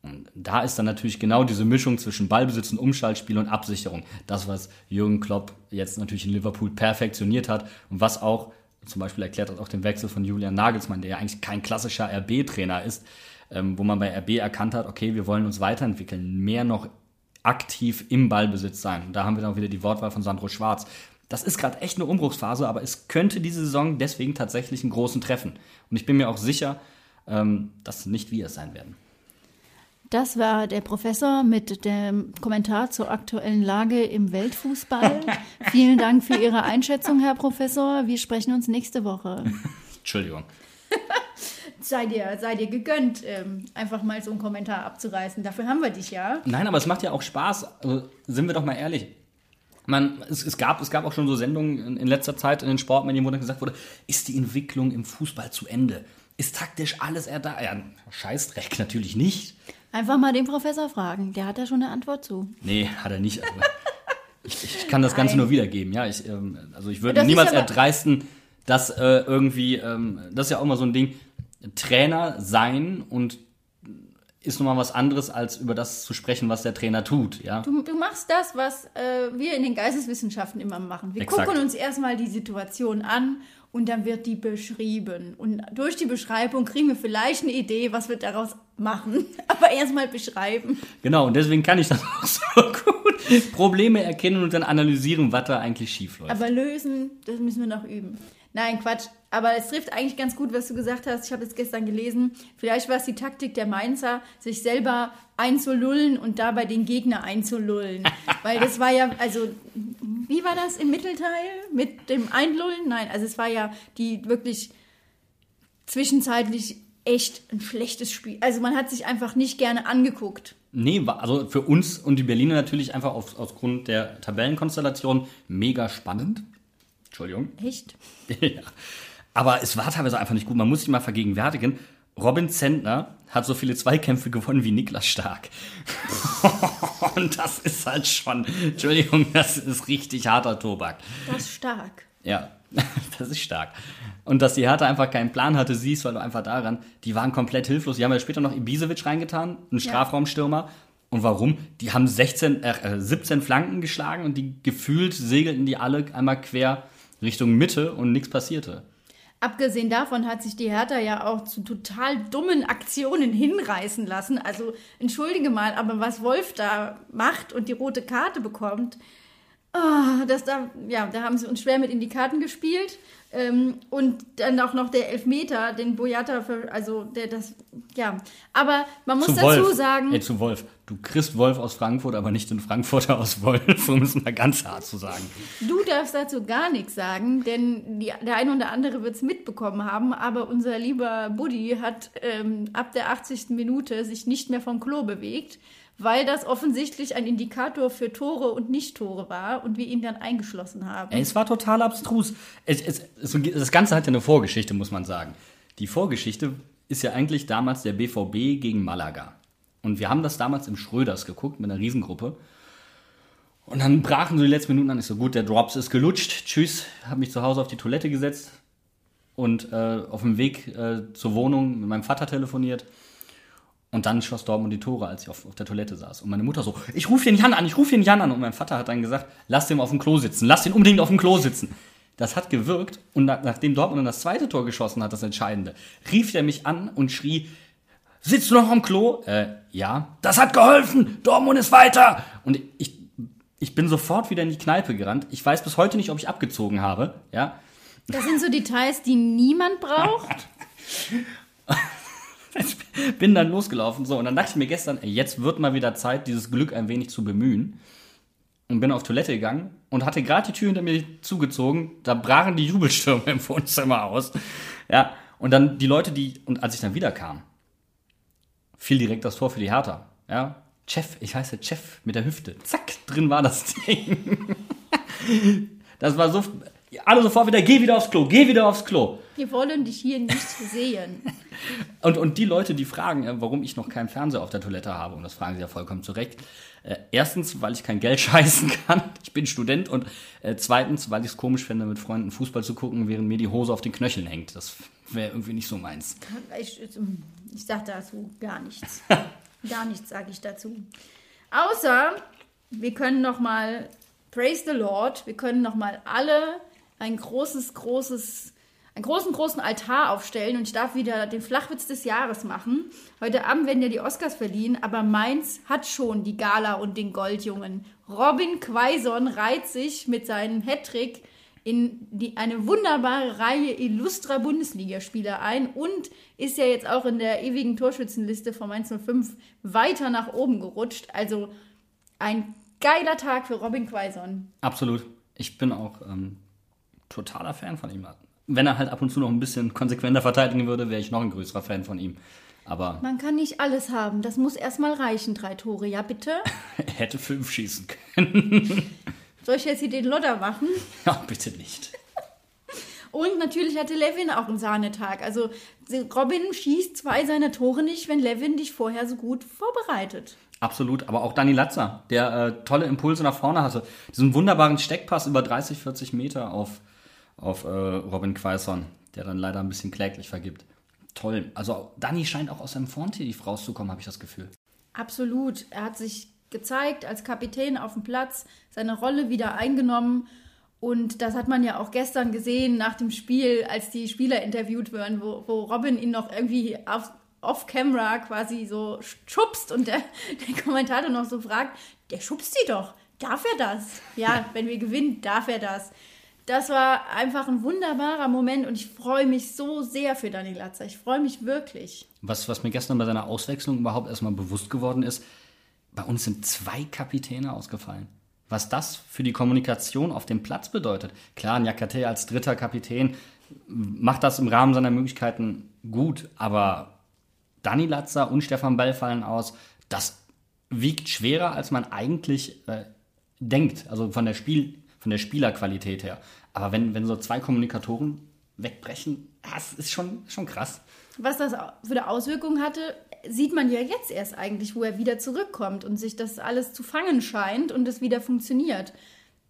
Und da ist dann natürlich genau diese Mischung zwischen Ballbesitz und Umschaltspiel und Absicherung. Das, was Jürgen Klopp jetzt natürlich in Liverpool perfektioniert hat und was auch zum Beispiel erklärt das auch den Wechsel von Julian Nagelsmann, der ja eigentlich kein klassischer RB-Trainer ist, ähm, wo man bei RB erkannt hat, okay, wir wollen uns weiterentwickeln, mehr noch aktiv im Ballbesitz sein. Und da haben wir dann auch wieder die Wortwahl von Sandro Schwarz. Das ist gerade echt eine Umbruchsphase, aber es könnte diese Saison deswegen tatsächlich einen großen treffen. Und ich bin mir auch sicher, ähm, dass nicht wir es sein werden. Das war der Professor mit dem Kommentar zur aktuellen Lage im Weltfußball. Vielen Dank für Ihre Einschätzung, Herr Professor. Wir sprechen uns nächste Woche. Entschuldigung. sei dir, sei dir gegönnt, ähm, einfach mal so einen Kommentar abzureißen. Dafür haben wir dich ja. Nein, aber es macht ja auch Spaß. Also, sind wir doch mal ehrlich. Man, es, es, gab, es gab auch schon so Sendungen in, in letzter Zeit in den Sportmedien, wo dann gesagt wurde, ist die Entwicklung im Fußball zu Ende? Ist taktisch alles er da? Ja, Scheißdreck natürlich nicht. Einfach mal den Professor fragen, der hat da schon eine Antwort zu. Nee, hat er nicht. ich, ich, kann das Ganze Nein. nur wiedergeben, ja. Ich, ähm, also ich würde niemals erdreisten, dass äh, irgendwie, ähm, das ist ja auch immer so ein Ding, Trainer sein und ist nochmal was anderes, als über das zu sprechen, was der Trainer tut. Ja? Du, du machst das, was äh, wir in den Geisteswissenschaften immer machen. Wir Exakt. gucken uns erstmal die Situation an und dann wird die beschrieben. Und durch die Beschreibung kriegen wir vielleicht eine Idee, was wir daraus machen. Aber erstmal beschreiben. Genau, und deswegen kann ich das auch so gut. Probleme erkennen und dann analysieren, was da eigentlich schief läuft. Aber lösen, das müssen wir noch üben. Nein, Quatsch. Aber es trifft eigentlich ganz gut, was du gesagt hast. Ich habe es gestern gelesen. Vielleicht war es die Taktik der Mainzer, sich selber einzulullen und dabei den Gegner einzulullen. Weil das war ja, also, wie war das im Mittelteil mit dem Einlullen? Nein, also es war ja die wirklich zwischenzeitlich echt ein schlechtes Spiel. Also man hat sich einfach nicht gerne angeguckt. Nee, also für uns und die Berliner natürlich einfach auf, aufgrund der Tabellenkonstellation mega spannend. Entschuldigung. Echt? ja. Aber es war teilweise einfach nicht gut. Man muss sich mal vergegenwärtigen. Robin Zentner hat so viele Zweikämpfe gewonnen wie Niklas Stark. Und das ist halt schon, Entschuldigung, das ist richtig harter Tobak. Das ist stark. Ja, das ist stark. Und dass die Hertha einfach keinen Plan hatte, siehst du halt einfach daran, die waren komplett hilflos. Die haben ja später noch Ibisevic reingetan, einen Strafraumstürmer. Und warum? Die haben 16, äh, 17 Flanken geschlagen und die gefühlt segelten die alle einmal quer Richtung Mitte und nichts passierte. Abgesehen davon hat sich die Hertha ja auch zu total dummen Aktionen hinreißen lassen. Also entschuldige mal, aber was Wolf da macht und die rote Karte bekommt, oh, das da, ja, da haben sie uns schwer mit in die Karten gespielt. Ähm, und dann auch noch der Elfmeter, den Boyata, für, also der das, ja. Aber man muss zu dazu Wolf. sagen. Ey, zu Wolf. Du kriegst Wolf aus Frankfurt, aber nicht den Frankfurter aus Wolf, um es mal ganz hart zu sagen. Du darfst dazu gar nichts sagen, denn die, der eine oder andere wird es mitbekommen haben, aber unser lieber Buddy hat ähm, ab der 80. Minute sich nicht mehr vom Klo bewegt weil das offensichtlich ein Indikator für Tore und Nicht-Tore war und wir ihn dann eingeschlossen haben. Es war total abstrus. Es, es, es, das Ganze hat ja eine Vorgeschichte, muss man sagen. Die Vorgeschichte ist ja eigentlich damals der BVB gegen Malaga. Und wir haben das damals im Schröders geguckt mit einer Riesengruppe. Und dann brachen so die letzten Minuten an. Ich so, gut, der Drops ist gelutscht. Tschüss. Hab mich zu Hause auf die Toilette gesetzt und äh, auf dem Weg äh, zur Wohnung mit meinem Vater telefoniert. Und dann schoss Dortmund die Tore, als ich auf, auf der Toilette saß. Und meine Mutter so, ich rufe den Jan an, ich rufe den Jan an. Und mein Vater hat dann gesagt, lass den auf dem Klo sitzen, lass den unbedingt auf dem Klo sitzen. Das hat gewirkt. Und nach, nachdem Dortmund dann das zweite Tor geschossen hat, das Entscheidende, rief er mich an und schrie, sitzt du noch am Klo? Äh, ja. Das hat geholfen, Dortmund ist weiter. Und ich, ich bin sofort wieder in die Kneipe gerannt. Ich weiß bis heute nicht, ob ich abgezogen habe, ja. Das sind so Details, die niemand braucht. bin dann losgelaufen. So, und dann dachte ich mir gestern, jetzt wird mal wieder Zeit, dieses Glück ein wenig zu bemühen. Und bin auf Toilette gegangen und hatte gerade die Tür hinter mir zugezogen. Da brachen die Jubelstürme im Wohnzimmer aus. Ja, und dann die Leute, die, und als ich dann wieder kam, fiel direkt das Tor für die Hertha. Ja, Chef, ich heiße Chef mit der Hüfte. Zack, drin war das Ding. Das war so, alle sofort wieder, geh wieder aufs Klo, geh wieder aufs Klo. Wir wollen dich hier nicht sehen. Und, und die Leute, die fragen, warum ich noch keinen Fernseher auf der Toilette habe, und das fragen sie ja vollkommen zurecht. Äh, erstens, weil ich kein Geld scheißen kann. Ich bin Student. Und äh, zweitens, weil ich es komisch finde, mit Freunden Fußball zu gucken, während mir die Hose auf den Knöcheln hängt. Das wäre irgendwie nicht so meins. Ich, ich sag dazu gar nichts. gar nichts sage ich dazu. Außer, wir können noch mal, praise the Lord, wir können noch mal alle ein großes, großes einen großen, großen Altar aufstellen und ich darf wieder den Flachwitz des Jahres machen. Heute Abend werden ja die Oscars verliehen, aber Mainz hat schon die Gala und den Goldjungen. Robin Quaison reiht sich mit seinem Hattrick in die, eine wunderbare Reihe illustrer Bundesligaspieler ein und ist ja jetzt auch in der ewigen Torschützenliste von Mainz 05 weiter nach oben gerutscht. Also ein geiler Tag für Robin Quaison. Absolut. Ich bin auch ähm, totaler Fan von ihm wenn er halt ab und zu noch ein bisschen konsequenter verteidigen würde, wäre ich noch ein größerer Fan von ihm. Aber Man kann nicht alles haben. Das muss erstmal reichen, drei Tore. Ja, bitte? er hätte fünf schießen können. Soll ich jetzt hier den Lodder machen? Ja, bitte nicht. Und natürlich hatte Levin auch einen Sahnetag. Also Robin schießt zwei seiner Tore nicht, wenn Levin dich vorher so gut vorbereitet. Absolut, aber auch Dani Latzer, der äh, tolle Impulse nach vorne hatte. Diesen wunderbaren Steckpass über 30, 40 Meter auf auf äh, Robin Quaison, der dann leider ein bisschen kläglich vergibt. Toll. Also Danny scheint auch aus seinem Formtief rauszukommen, habe ich das Gefühl. Absolut. Er hat sich gezeigt als Kapitän auf dem Platz, seine Rolle wieder eingenommen. Und das hat man ja auch gestern gesehen nach dem Spiel, als die Spieler interviewt werden, wo, wo Robin ihn noch irgendwie auf, off-camera quasi so schubst und der, der Kommentator noch so fragt, der schubst sie doch. Darf er das? Ja, wenn wir gewinnen, darf er das das war einfach ein wunderbarer Moment und ich freue mich so sehr für Daniel Latzer. Ich freue mich wirklich. Was, was mir gestern bei seiner Auswechslung überhaupt erstmal bewusst geworden ist, bei uns sind zwei Kapitäne ausgefallen. Was das für die Kommunikation auf dem Platz bedeutet. Klar, Nyakate als dritter Kapitän macht das im Rahmen seiner Möglichkeiten gut, aber Dani Latzer und Stefan Bell fallen aus. Das wiegt schwerer, als man eigentlich äh, denkt. Also von der Spiel, von der Spielerqualität her. Aber wenn, wenn so zwei Kommunikatoren wegbrechen, das ist schon, schon krass. Was das für eine Auswirkung hatte, sieht man ja jetzt erst eigentlich, wo er wieder zurückkommt und sich das alles zu fangen scheint und es wieder funktioniert.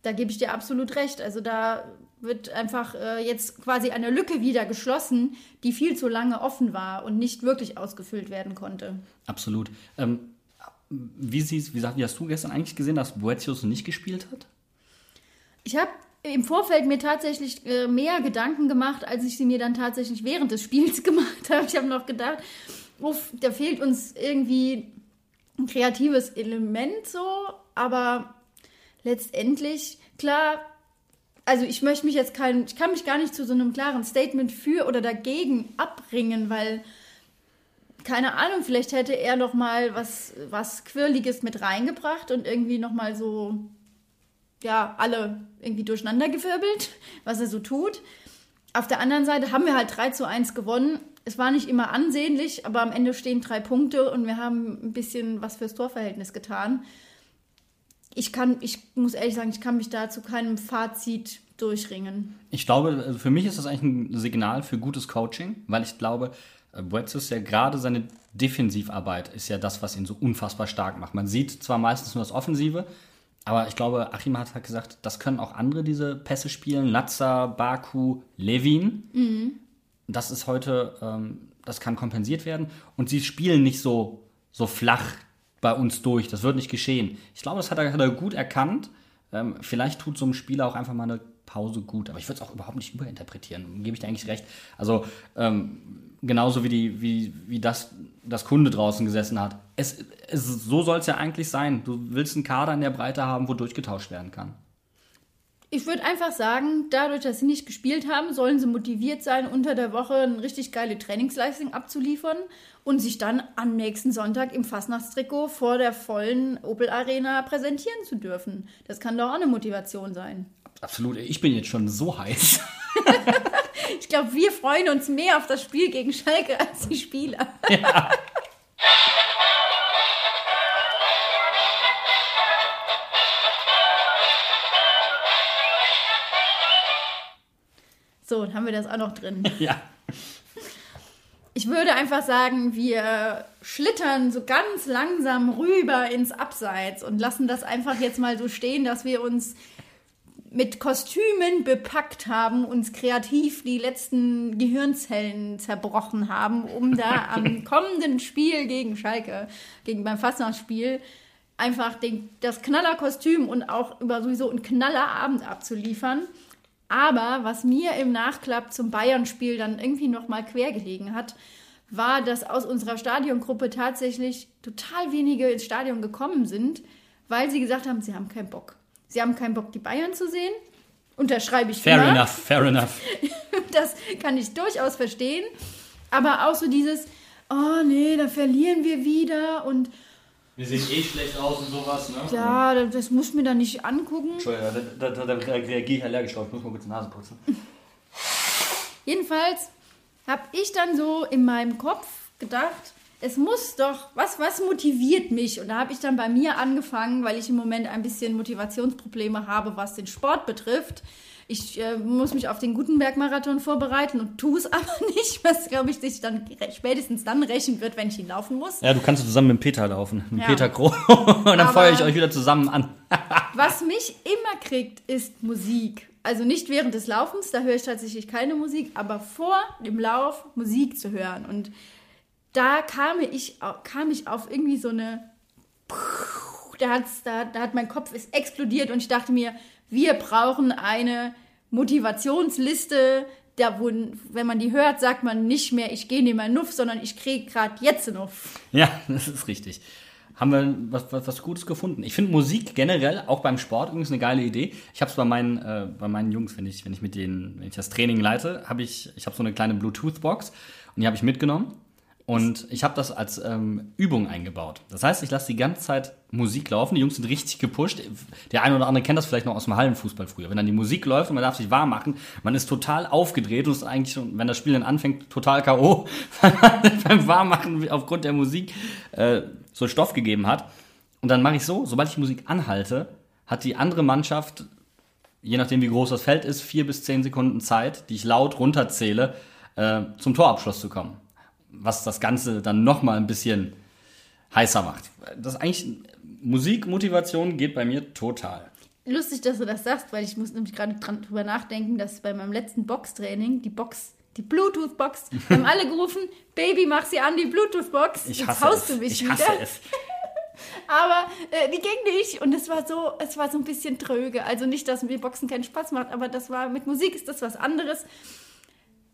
Da gebe ich dir absolut recht. Also da wird einfach äh, jetzt quasi eine Lücke wieder geschlossen, die viel zu lange offen war und nicht wirklich ausgefüllt werden konnte. Absolut. Ähm, wie, siehst, wie, wie hast du gestern eigentlich gesehen, dass Boetius nicht gespielt hat? Ich habe im Vorfeld mir tatsächlich äh, mehr Gedanken gemacht, als ich sie mir dann tatsächlich während des Spiels gemacht habe. Ich habe noch gedacht, uff, da fehlt uns irgendwie ein kreatives Element so, aber letztendlich, klar, also ich möchte mich jetzt kein, ich kann mich gar nicht zu so einem klaren Statement für oder dagegen abbringen, weil keine Ahnung, vielleicht hätte er noch mal was was quirliges mit reingebracht und irgendwie noch mal so ja, alle irgendwie durcheinandergewirbelt, was er so tut. Auf der anderen Seite haben wir halt 3 zu 1 gewonnen Es war nicht immer ansehnlich, aber am Ende stehen drei Punkte und wir haben ein bisschen was fürs Torverhältnis getan. Ich kann, ich muss ehrlich sagen, ich kann mich da zu keinem Fazit durchringen. Ich glaube, also für mich ist das eigentlich ein Signal für gutes Coaching, weil ich glaube, Boetzus ja gerade seine Defensivarbeit ist ja das, was ihn so unfassbar stark macht. Man sieht zwar meistens nur das Offensive, aber ich glaube, Achim hat halt gesagt, das können auch andere diese Pässe spielen. Latza, Baku, Levin. Mhm. Das ist heute, ähm, das kann kompensiert werden. Und sie spielen nicht so, so flach bei uns durch. Das wird nicht geschehen. Ich glaube, das hat er, hat er gut erkannt. Ähm, vielleicht tut so ein Spieler auch einfach mal eine Pause gut. Aber ich würde es auch überhaupt nicht überinterpretieren. Gebe ich dir eigentlich recht. Also, ähm, genauso wie, die, wie, wie das, das Kunde draußen gesessen hat. Es, es, so soll es ja eigentlich sein. Du willst einen Kader in der Breite haben, wo durchgetauscht werden kann. Ich würde einfach sagen, dadurch, dass sie nicht gespielt haben, sollen sie motiviert sein, unter der Woche eine richtig geile Trainingsleistung abzuliefern und sich dann am nächsten Sonntag im Fastnachtstrikot vor der vollen Opel Arena präsentieren zu dürfen. Das kann doch auch eine Motivation sein. Absolut. Ich bin jetzt schon so heiß. ich glaube, wir freuen uns mehr auf das Spiel gegen Schalke als die Spieler. Ja. So, dann haben wir das auch noch drin. Ja. Ich würde einfach sagen, wir schlittern so ganz langsam rüber ins Abseits und lassen das einfach jetzt mal so stehen, dass wir uns mit Kostümen bepackt haben, uns kreativ die letzten Gehirnzellen zerbrochen haben, um da am kommenden Spiel gegen Schalke, gegen beim Fastnachtsspiel, einfach den, das Knallerkostüm und auch über sowieso einen Knallerabend abzuliefern. Aber was mir im Nachklapp zum Bayern-Spiel dann irgendwie nochmal quer gelegen hat, war, dass aus unserer Stadiongruppe tatsächlich total wenige ins Stadion gekommen sind, weil sie gesagt haben, sie haben keinen Bock. Sie haben keinen Bock, die Bayern zu sehen. Unterschreibe ich Fair immer. enough, fair enough. das kann ich durchaus verstehen. Aber auch so dieses, oh nee, da verlieren wir wieder und. Wir sehen eh schlecht aus und sowas, ne? Ja, das, das muss mir dann nicht angucken. Entschuldigung, da, da, da, da reagiere ich allergisch drauf. Ich muss mal kurz die Nase putzen. Jedenfalls habe ich dann so in meinem Kopf gedacht, es muss doch, was, was motiviert mich? Und da habe ich dann bei mir angefangen, weil ich im Moment ein bisschen Motivationsprobleme habe, was den Sport betrifft. Ich äh, muss mich auf den Gutenberg-Marathon vorbereiten und tue es aber nicht, was, glaube ich, sich dann spätestens dann rächen wird, wenn ich ihn laufen muss. Ja, du kannst zusammen mit Peter laufen, mit ja. Peter Kroh. und dann feuere ich euch wieder zusammen an. was mich immer kriegt, ist Musik. Also nicht während des Laufens, da höre ich tatsächlich keine Musik, aber vor dem Lauf Musik zu hören. Und da kam ich, kam ich auf irgendwie so eine. Da, hat's, da, da hat mein Kopf ist explodiert und ich dachte mir, wir brauchen eine Motivationsliste. Da wo, wenn man die hört, sagt man nicht mehr, ich gehe nicht mehr Nuff, sondern ich kriege gerade jetzt Nuff. Ja, das ist richtig. Haben wir was, was, was Gutes gefunden. Ich finde Musik generell, auch beim Sport, übrigens eine geile Idee. Ich habe es bei meinen, äh, bei meinen Jungs, wenn ich, wenn ich mit denen, wenn ich das Training leite, habe ich, ich habe so eine kleine Bluetooth-Box und die habe ich mitgenommen. Und ich habe das als ähm, Übung eingebaut. Das heißt, ich lasse die ganze Zeit Musik laufen. Die Jungs sind richtig gepusht. Der eine oder andere kennt das vielleicht noch aus dem Hallenfußball früher. Wenn dann die Musik läuft und man darf sich warm machen, man ist total aufgedreht und ist eigentlich, wenn das Spiel dann anfängt, total K.O., weil man beim Warmmachen aufgrund der Musik äh, so Stoff gegeben hat. Und dann mache ich so, sobald ich Musik anhalte, hat die andere Mannschaft, je nachdem wie groß das Feld ist, vier bis zehn Sekunden Zeit, die ich laut runterzähle, äh, zum Torabschluss zu kommen was das Ganze dann nochmal ein bisschen heißer macht. Das eigentlich Musikmotivation geht bei mir total. Lustig, dass du das sagst, weil ich muss nämlich gerade drüber nachdenken, dass bei meinem letzten Boxtraining die Box, die Bluetooth-Box, haben alle gerufen, Baby, mach sie an, die Bluetooth-Box. Ich hasse Jetzt haust es. du mich ich hasse wieder. es. aber äh, die ging nicht und es war so, es war so ein bisschen tröge. Also nicht, dass mir Boxen keinen Spaß macht, aber das war mit Musik ist das was anderes.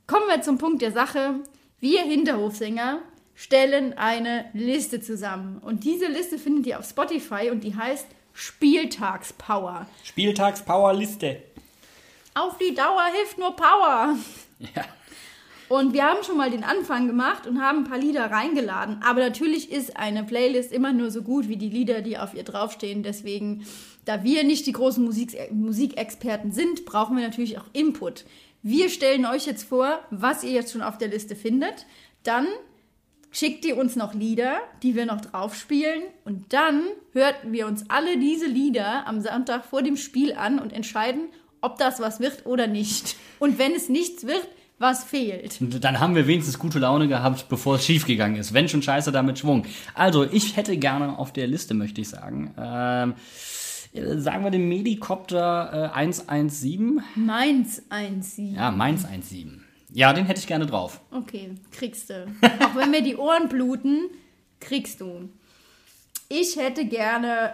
Kommen wir zum Punkt der Sache. Wir Hinterhofsänger stellen eine Liste zusammen. Und diese Liste findet ihr auf Spotify und die heißt Spieltagspower. Spieltagspower-Liste. Auf die Dauer hilft nur Power. Ja. Und wir haben schon mal den Anfang gemacht und haben ein paar Lieder reingeladen. Aber natürlich ist eine Playlist immer nur so gut wie die Lieder, die auf ihr draufstehen. Deswegen, da wir nicht die großen Musik Musikexperten sind, brauchen wir natürlich auch Input. Wir stellen euch jetzt vor, was ihr jetzt schon auf der Liste findet. Dann schickt ihr uns noch Lieder, die wir noch drauf spielen. Und dann hörten wir uns alle diese Lieder am Sonntag vor dem Spiel an und entscheiden, ob das was wird oder nicht. Und wenn es nichts wird, was fehlt. Dann haben wir wenigstens gute Laune gehabt, bevor es schiefgegangen ist. Wenn schon scheiße, damit Schwung. Also, ich hätte gerne auf der Liste, möchte ich sagen, ähm, äh, sagen wir den Medikopter äh, 117. Mainz 1-7. Ja, Mainz 17. Ja, den hätte ich gerne drauf. Okay, kriegst du. Auch wenn mir die Ohren bluten, kriegst du. Ich hätte gerne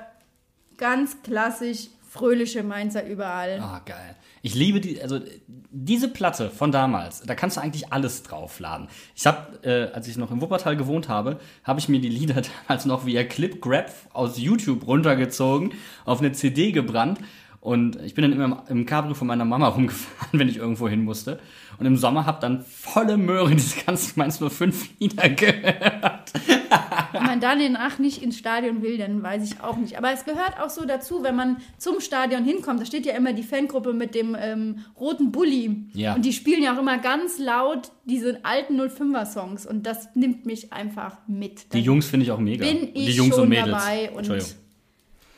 ganz klassisch fröhliche Mainzer überall. Ah, geil. Ich liebe die, also diese Platte von damals, da kannst du eigentlich alles draufladen. Ich habe, äh, als ich noch in Wuppertal gewohnt habe, habe ich mir die Lieder damals noch via Clip Grab aus YouTube runtergezogen, auf eine CD gebrannt und ich bin dann immer im Cabrio von meiner Mama rumgefahren, wenn ich irgendwo hin musste. Und im Sommer habe dann volle Möhre diese ganzen nur fünf Lieder gehört. Wenn man dann in Ach nicht ins Stadion will, dann weiß ich auch nicht. Aber es gehört auch so dazu, wenn man zum Stadion hinkommt. Da steht ja immer die Fangruppe mit dem ähm, roten Bulli. Ja. Und die spielen ja auch immer ganz laut diese alten 05er-Songs. Und das nimmt mich einfach mit. Die Dann Jungs finde ich auch mega. bin ich die Jungs schon und Mädels. dabei und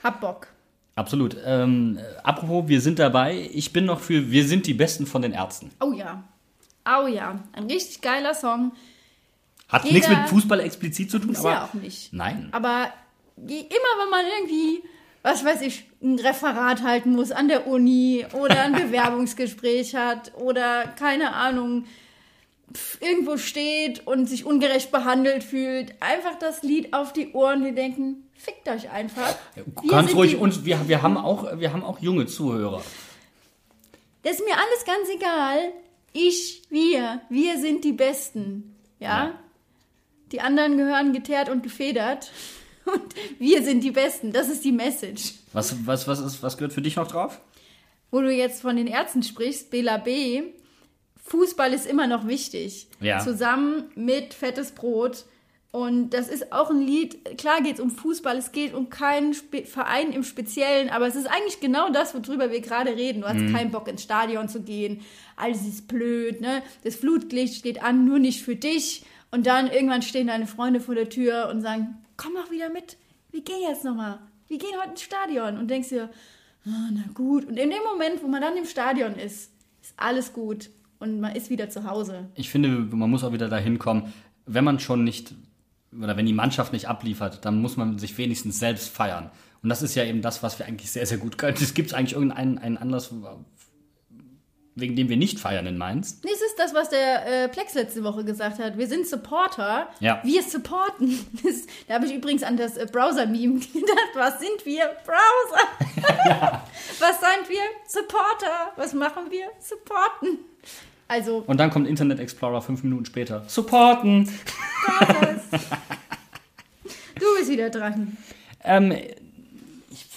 hab Bock. Absolut. Ähm, äh, apropos, wir sind dabei. Ich bin noch für Wir sind die Besten von den Ärzten. Oh ja. Oh ja. Ein richtig geiler Song. Hat Jeder- nichts mit Fußball explizit zu tun, Ist aber. ja auch nicht. Nein. Aber immer wenn man irgendwie, was weiß ich, ein Referat halten muss an der Uni oder ein Bewerbungsgespräch hat oder keine Ahnung, irgendwo steht und sich ungerecht behandelt fühlt, einfach das Lied auf die Ohren, die denken, fickt euch einfach. Wir Ganz ruhig uns, wir, wir, haben auch, wir haben auch junge Zuhörer. Das ist mir alles ganz egal. Ich, wir, wir sind die Besten. Ja? Ja. Die anderen gehören geteert und gefedert. Und wir sind die Besten. Das ist die Message. Was, was, was, ist, was gehört für dich noch drauf? Wo du jetzt von den Ärzten sprichst, Bela B., Fußball ist immer noch wichtig. Ja. Zusammen mit Fettes Brot. Und das ist auch ein Lied, klar geht es um Fußball, es geht um keinen Spe Verein im Speziellen, aber es ist eigentlich genau das, worüber wir gerade reden. Du hast Mhm. keinen Bock ins Stadion zu gehen, alles ist blöd, ne? Das Flutlicht steht an, nur nicht für dich. Und dann irgendwann stehen deine Freunde vor der Tür und sagen, komm doch wieder mit, wir gehen jetzt nochmal, wir gehen heute ins Stadion. Und denkst dir, ah, na gut. Und in dem Moment, wo man dann im Stadion ist, ist alles gut und man ist wieder zu Hause. Ich finde, man muss auch wieder dahin kommen, wenn man schon nicht, oder wenn die Mannschaft nicht abliefert, dann muss man sich wenigstens selbst feiern. Und das ist ja eben das, was wir eigentlich sehr, sehr gut können. Es gibt eigentlich irgendeinen einen Anlass, wegen dem wir nicht feiern in Mainz. Das ist das, was der äh, Plex letzte Woche gesagt hat. Wir sind Supporter. Ja. Wir supporten. Das, da habe ich übrigens an das äh, Browser-Meme gedacht. Was sind wir? Browser. Was sind wir? Supporter. Was machen wir? Supporten. Also, Und dann kommt Internet Explorer fünf Minuten später. Supporten! Du bist wieder dran. Ähm, ich,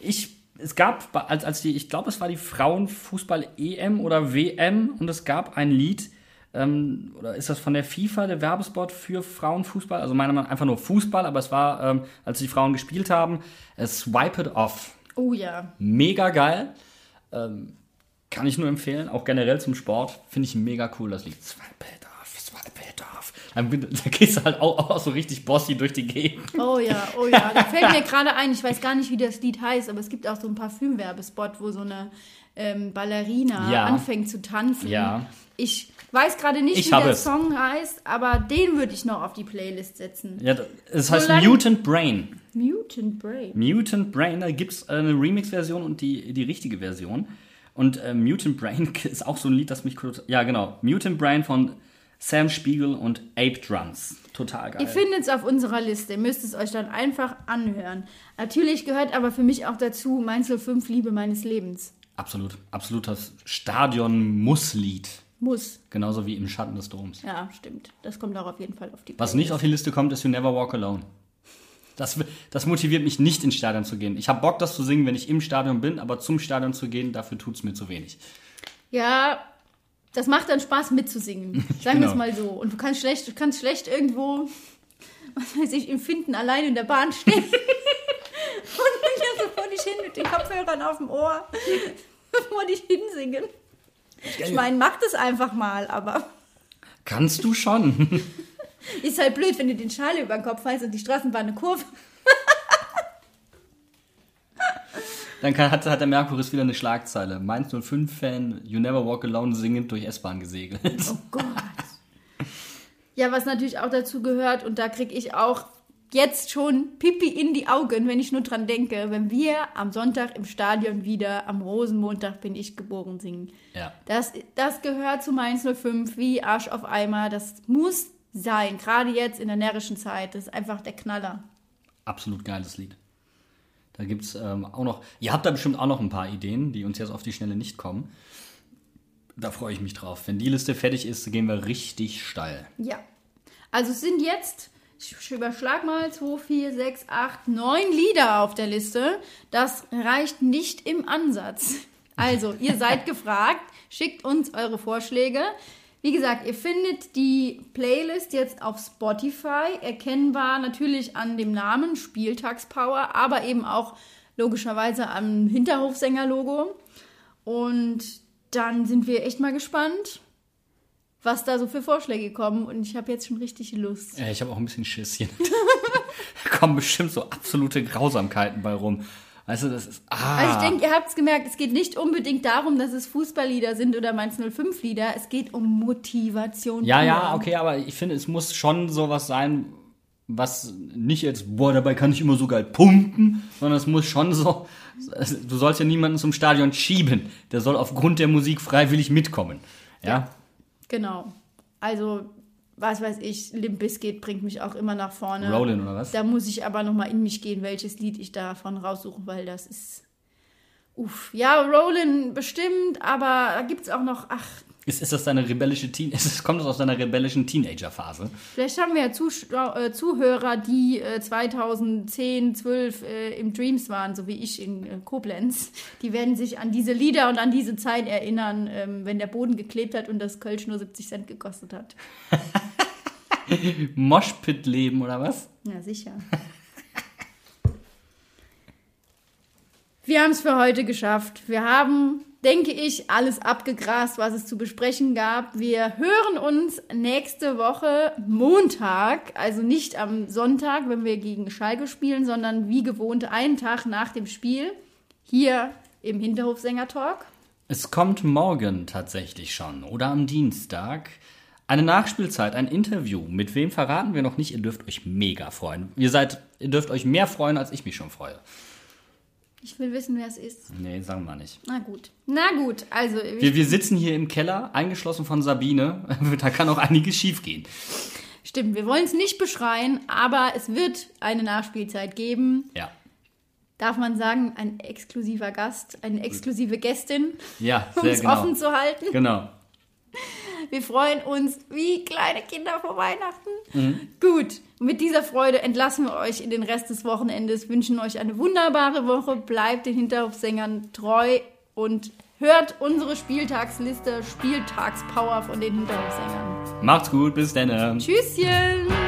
ich, es gab, als, als die, ich glaube, es war die Frauenfußball-EM oder WM und es gab ein Lied, ähm, oder ist das von der FIFA, der Werbespot für Frauenfußball? Also meiner Meinung nach einfach nur Fußball, aber es war, ähm, als die Frauen gespielt haben, äh, Swipe It Off. Oh ja. Mega geil. Ähm, kann ich nur empfehlen, auch generell zum Sport. Finde ich mega cool, das Lied. Swipe It Off, Swipe It Off. Dann, da gehst du halt auch, auch so richtig bossy durch die Gegend. Oh ja, oh ja. Da fällt mir gerade ein, ich weiß gar nicht, wie das Lied heißt, aber es gibt auch so einen Parfümwerbespot, wo so eine ähm, Ballerina Ja. anfängt zu tanzen. Ja. Ich weiß gerade nicht, Ich wie der es. Song heißt, aber den würde ich noch auf die Playlist setzen. Ja, es heißt Solange- Mutant Brain. Mutant Brain. Mutant Brain, da gibt es eine Remix-Version und die, die richtige Version. Und äh, Mutant Brain ist auch so ein Lied, das mich kurz. Ja, genau. Mutant Brain von Sam Spiegel und Ape Drums. Total geil. Ihr findet es auf unserer Liste, ihr müsst es euch dann einfach anhören. Natürlich gehört aber für mich auch dazu Mainz 05 Liebe meines Lebens. Absolut. Absolutes Stadion-Muss-Lied. Muss. Genauso wie im Schatten des Doms. Ja, stimmt. Das kommt auch auf jeden Fall auf die Was nicht auf die Liste kommt, ist You Never Walk Alone. Das, das motiviert mich nicht, ins Stadion zu gehen. Ich habe Bock, das zu singen, wenn ich im Stadion bin, aber zum Stadion zu gehen, dafür tut es mir zu wenig. Ja, das macht dann Spaß mitzusingen. Sagen wir es Genau. mal so. Und du kannst schlecht, du kannst schlecht irgendwo, was weiß ich, im Finden allein in der Bahn stehen. und hier so vor dich hin mit den Kopfhörern auf dem Ohr, vor dich hinsingen. Ich meine, mach das einfach mal, aber Kannst du schon. ist halt blöd, wenn du den Schal über den Kopf hast und die Straßenbahn eine Kurve. Dann kann, hat, hat der Merkuris wieder eine Schlagzeile. Mainz 05-Fan, You Never Walk Alone singend durch S-Bahn gesegelt. Oh Gott. Ja, was natürlich auch dazu gehört, und da kriege ich auch jetzt schon Pipi in die Augen, wenn ich nur dran denke, wenn wir am Sonntag im Stadion wieder am Rosenmontag bin ich geboren singen. Ja. Das, das gehört zu Mainz 05 wie Arsch auf Eimer. Das muss sein, gerade jetzt in der närrischen Zeit. Das ist einfach der Knaller. Absolut geiles Lied. Da gibt es ähm, auch noch, ihr habt da bestimmt auch noch ein paar Ideen, die uns jetzt auf die Schnelle nicht kommen. Da freue ich mich drauf. Wenn die Liste fertig ist, gehen wir richtig steil. Ja. Also es sind jetzt, ich überschlag mal, 2, 4, 6, 8, 9 Lieder auf der Liste. Das reicht nicht im Ansatz. Also, ihr seid gefragt, schickt uns eure Vorschläge. Wie gesagt, ihr findet die Playlist jetzt auf Spotify, erkennbar natürlich an dem Namen Spieltagspower, aber eben auch logischerweise am Hinterhofsänger-Logo. Und dann sind wir echt mal gespannt, was da so für Vorschläge kommen. Und ich habe jetzt schon richtig Lust. Ja, ich habe auch ein bisschen Schisschen. da kommen bestimmt so absolute Grausamkeiten bei rum. Weißt du, das ist. Ah. Also ich denke, ihr habt es gemerkt, es geht nicht unbedingt darum, dass es Fußballlieder sind oder Mainz 05 Lieder. Es geht um Motivation. Ja, ja, okay, aber ich finde, es muss schon sowas sein, was nicht jetzt, boah, dabei kann ich immer so geil pumpen, sondern es muss schon so, du sollst ja niemanden zum Stadion schieben. Der soll aufgrund der Musik freiwillig mitkommen. Ja? Genau. Also, was weiß ich, Limp Bizkit bringt mich auch immer nach vorne. Rollin oder was? Da muss ich aber nochmal in mich gehen, welches Lied ich davon raussuche, weil das ist. Uff. Ja, Rollin bestimmt, aber da gibt es auch noch, ach, Ist, ist das deine rebellische Teen, ist, kommt das aus deiner rebellischen Teenager-Phase? Vielleicht haben wir ja Zusch äh, Zuhörer, die äh, 2010, 12 äh, im Dreams waren, so wie ich in äh, Koblenz. Die werden sich an diese Lieder und an diese Zeit erinnern, ähm, wenn der Boden geklebt hat und das Kölsch nur 70 Cent gekostet hat. Moshpit-Leben oder was? Ja, sicher. Wir haben es für heute geschafft. Wir haben, denke ich, alles abgegrast, was es zu besprechen gab. Wir hören uns nächste Woche Montag, also nicht am Sonntag, wenn wir gegen Schalke spielen, sondern wie gewohnt einen Tag nach dem Spiel hier im Hinterhofsänger-Talk. Es kommt morgen tatsächlich schon oder am Dienstag. Eine Nachspielzeit, ein Interview. Mit wem verraten wir noch nicht? Ihr dürft euch mega freuen. Ihr seid, ihr dürft euch mehr freuen, als ich mich schon freue. Ich will wissen, wer es ist. Nee, sagen wir nicht. Na gut. Na gut, also Wir, wir sitzen hier im Keller, eingeschlossen von Sabine. Da kann auch einiges schiefgehen. stimmt, wir wollen es nicht beschreien, aber es wird eine Nachspielzeit geben. Ja. darf man sagen, ein exklusiver Gast, eine exklusive Gästin, Ja, um es genau. offen zu halten. Genau. Wir freuen uns wie kleine Kinder vor Weihnachten. Mhm. Gut, mit dieser Freude entlassen wir euch in den Rest des Wochenendes, wünschen euch eine wunderbare Woche, bleibt den Hinterhofsängern treu und hört unsere Spieltagsliste Spieltagspower von den Hinterhofsängern. Macht's gut, bis dann. Tschüsschen!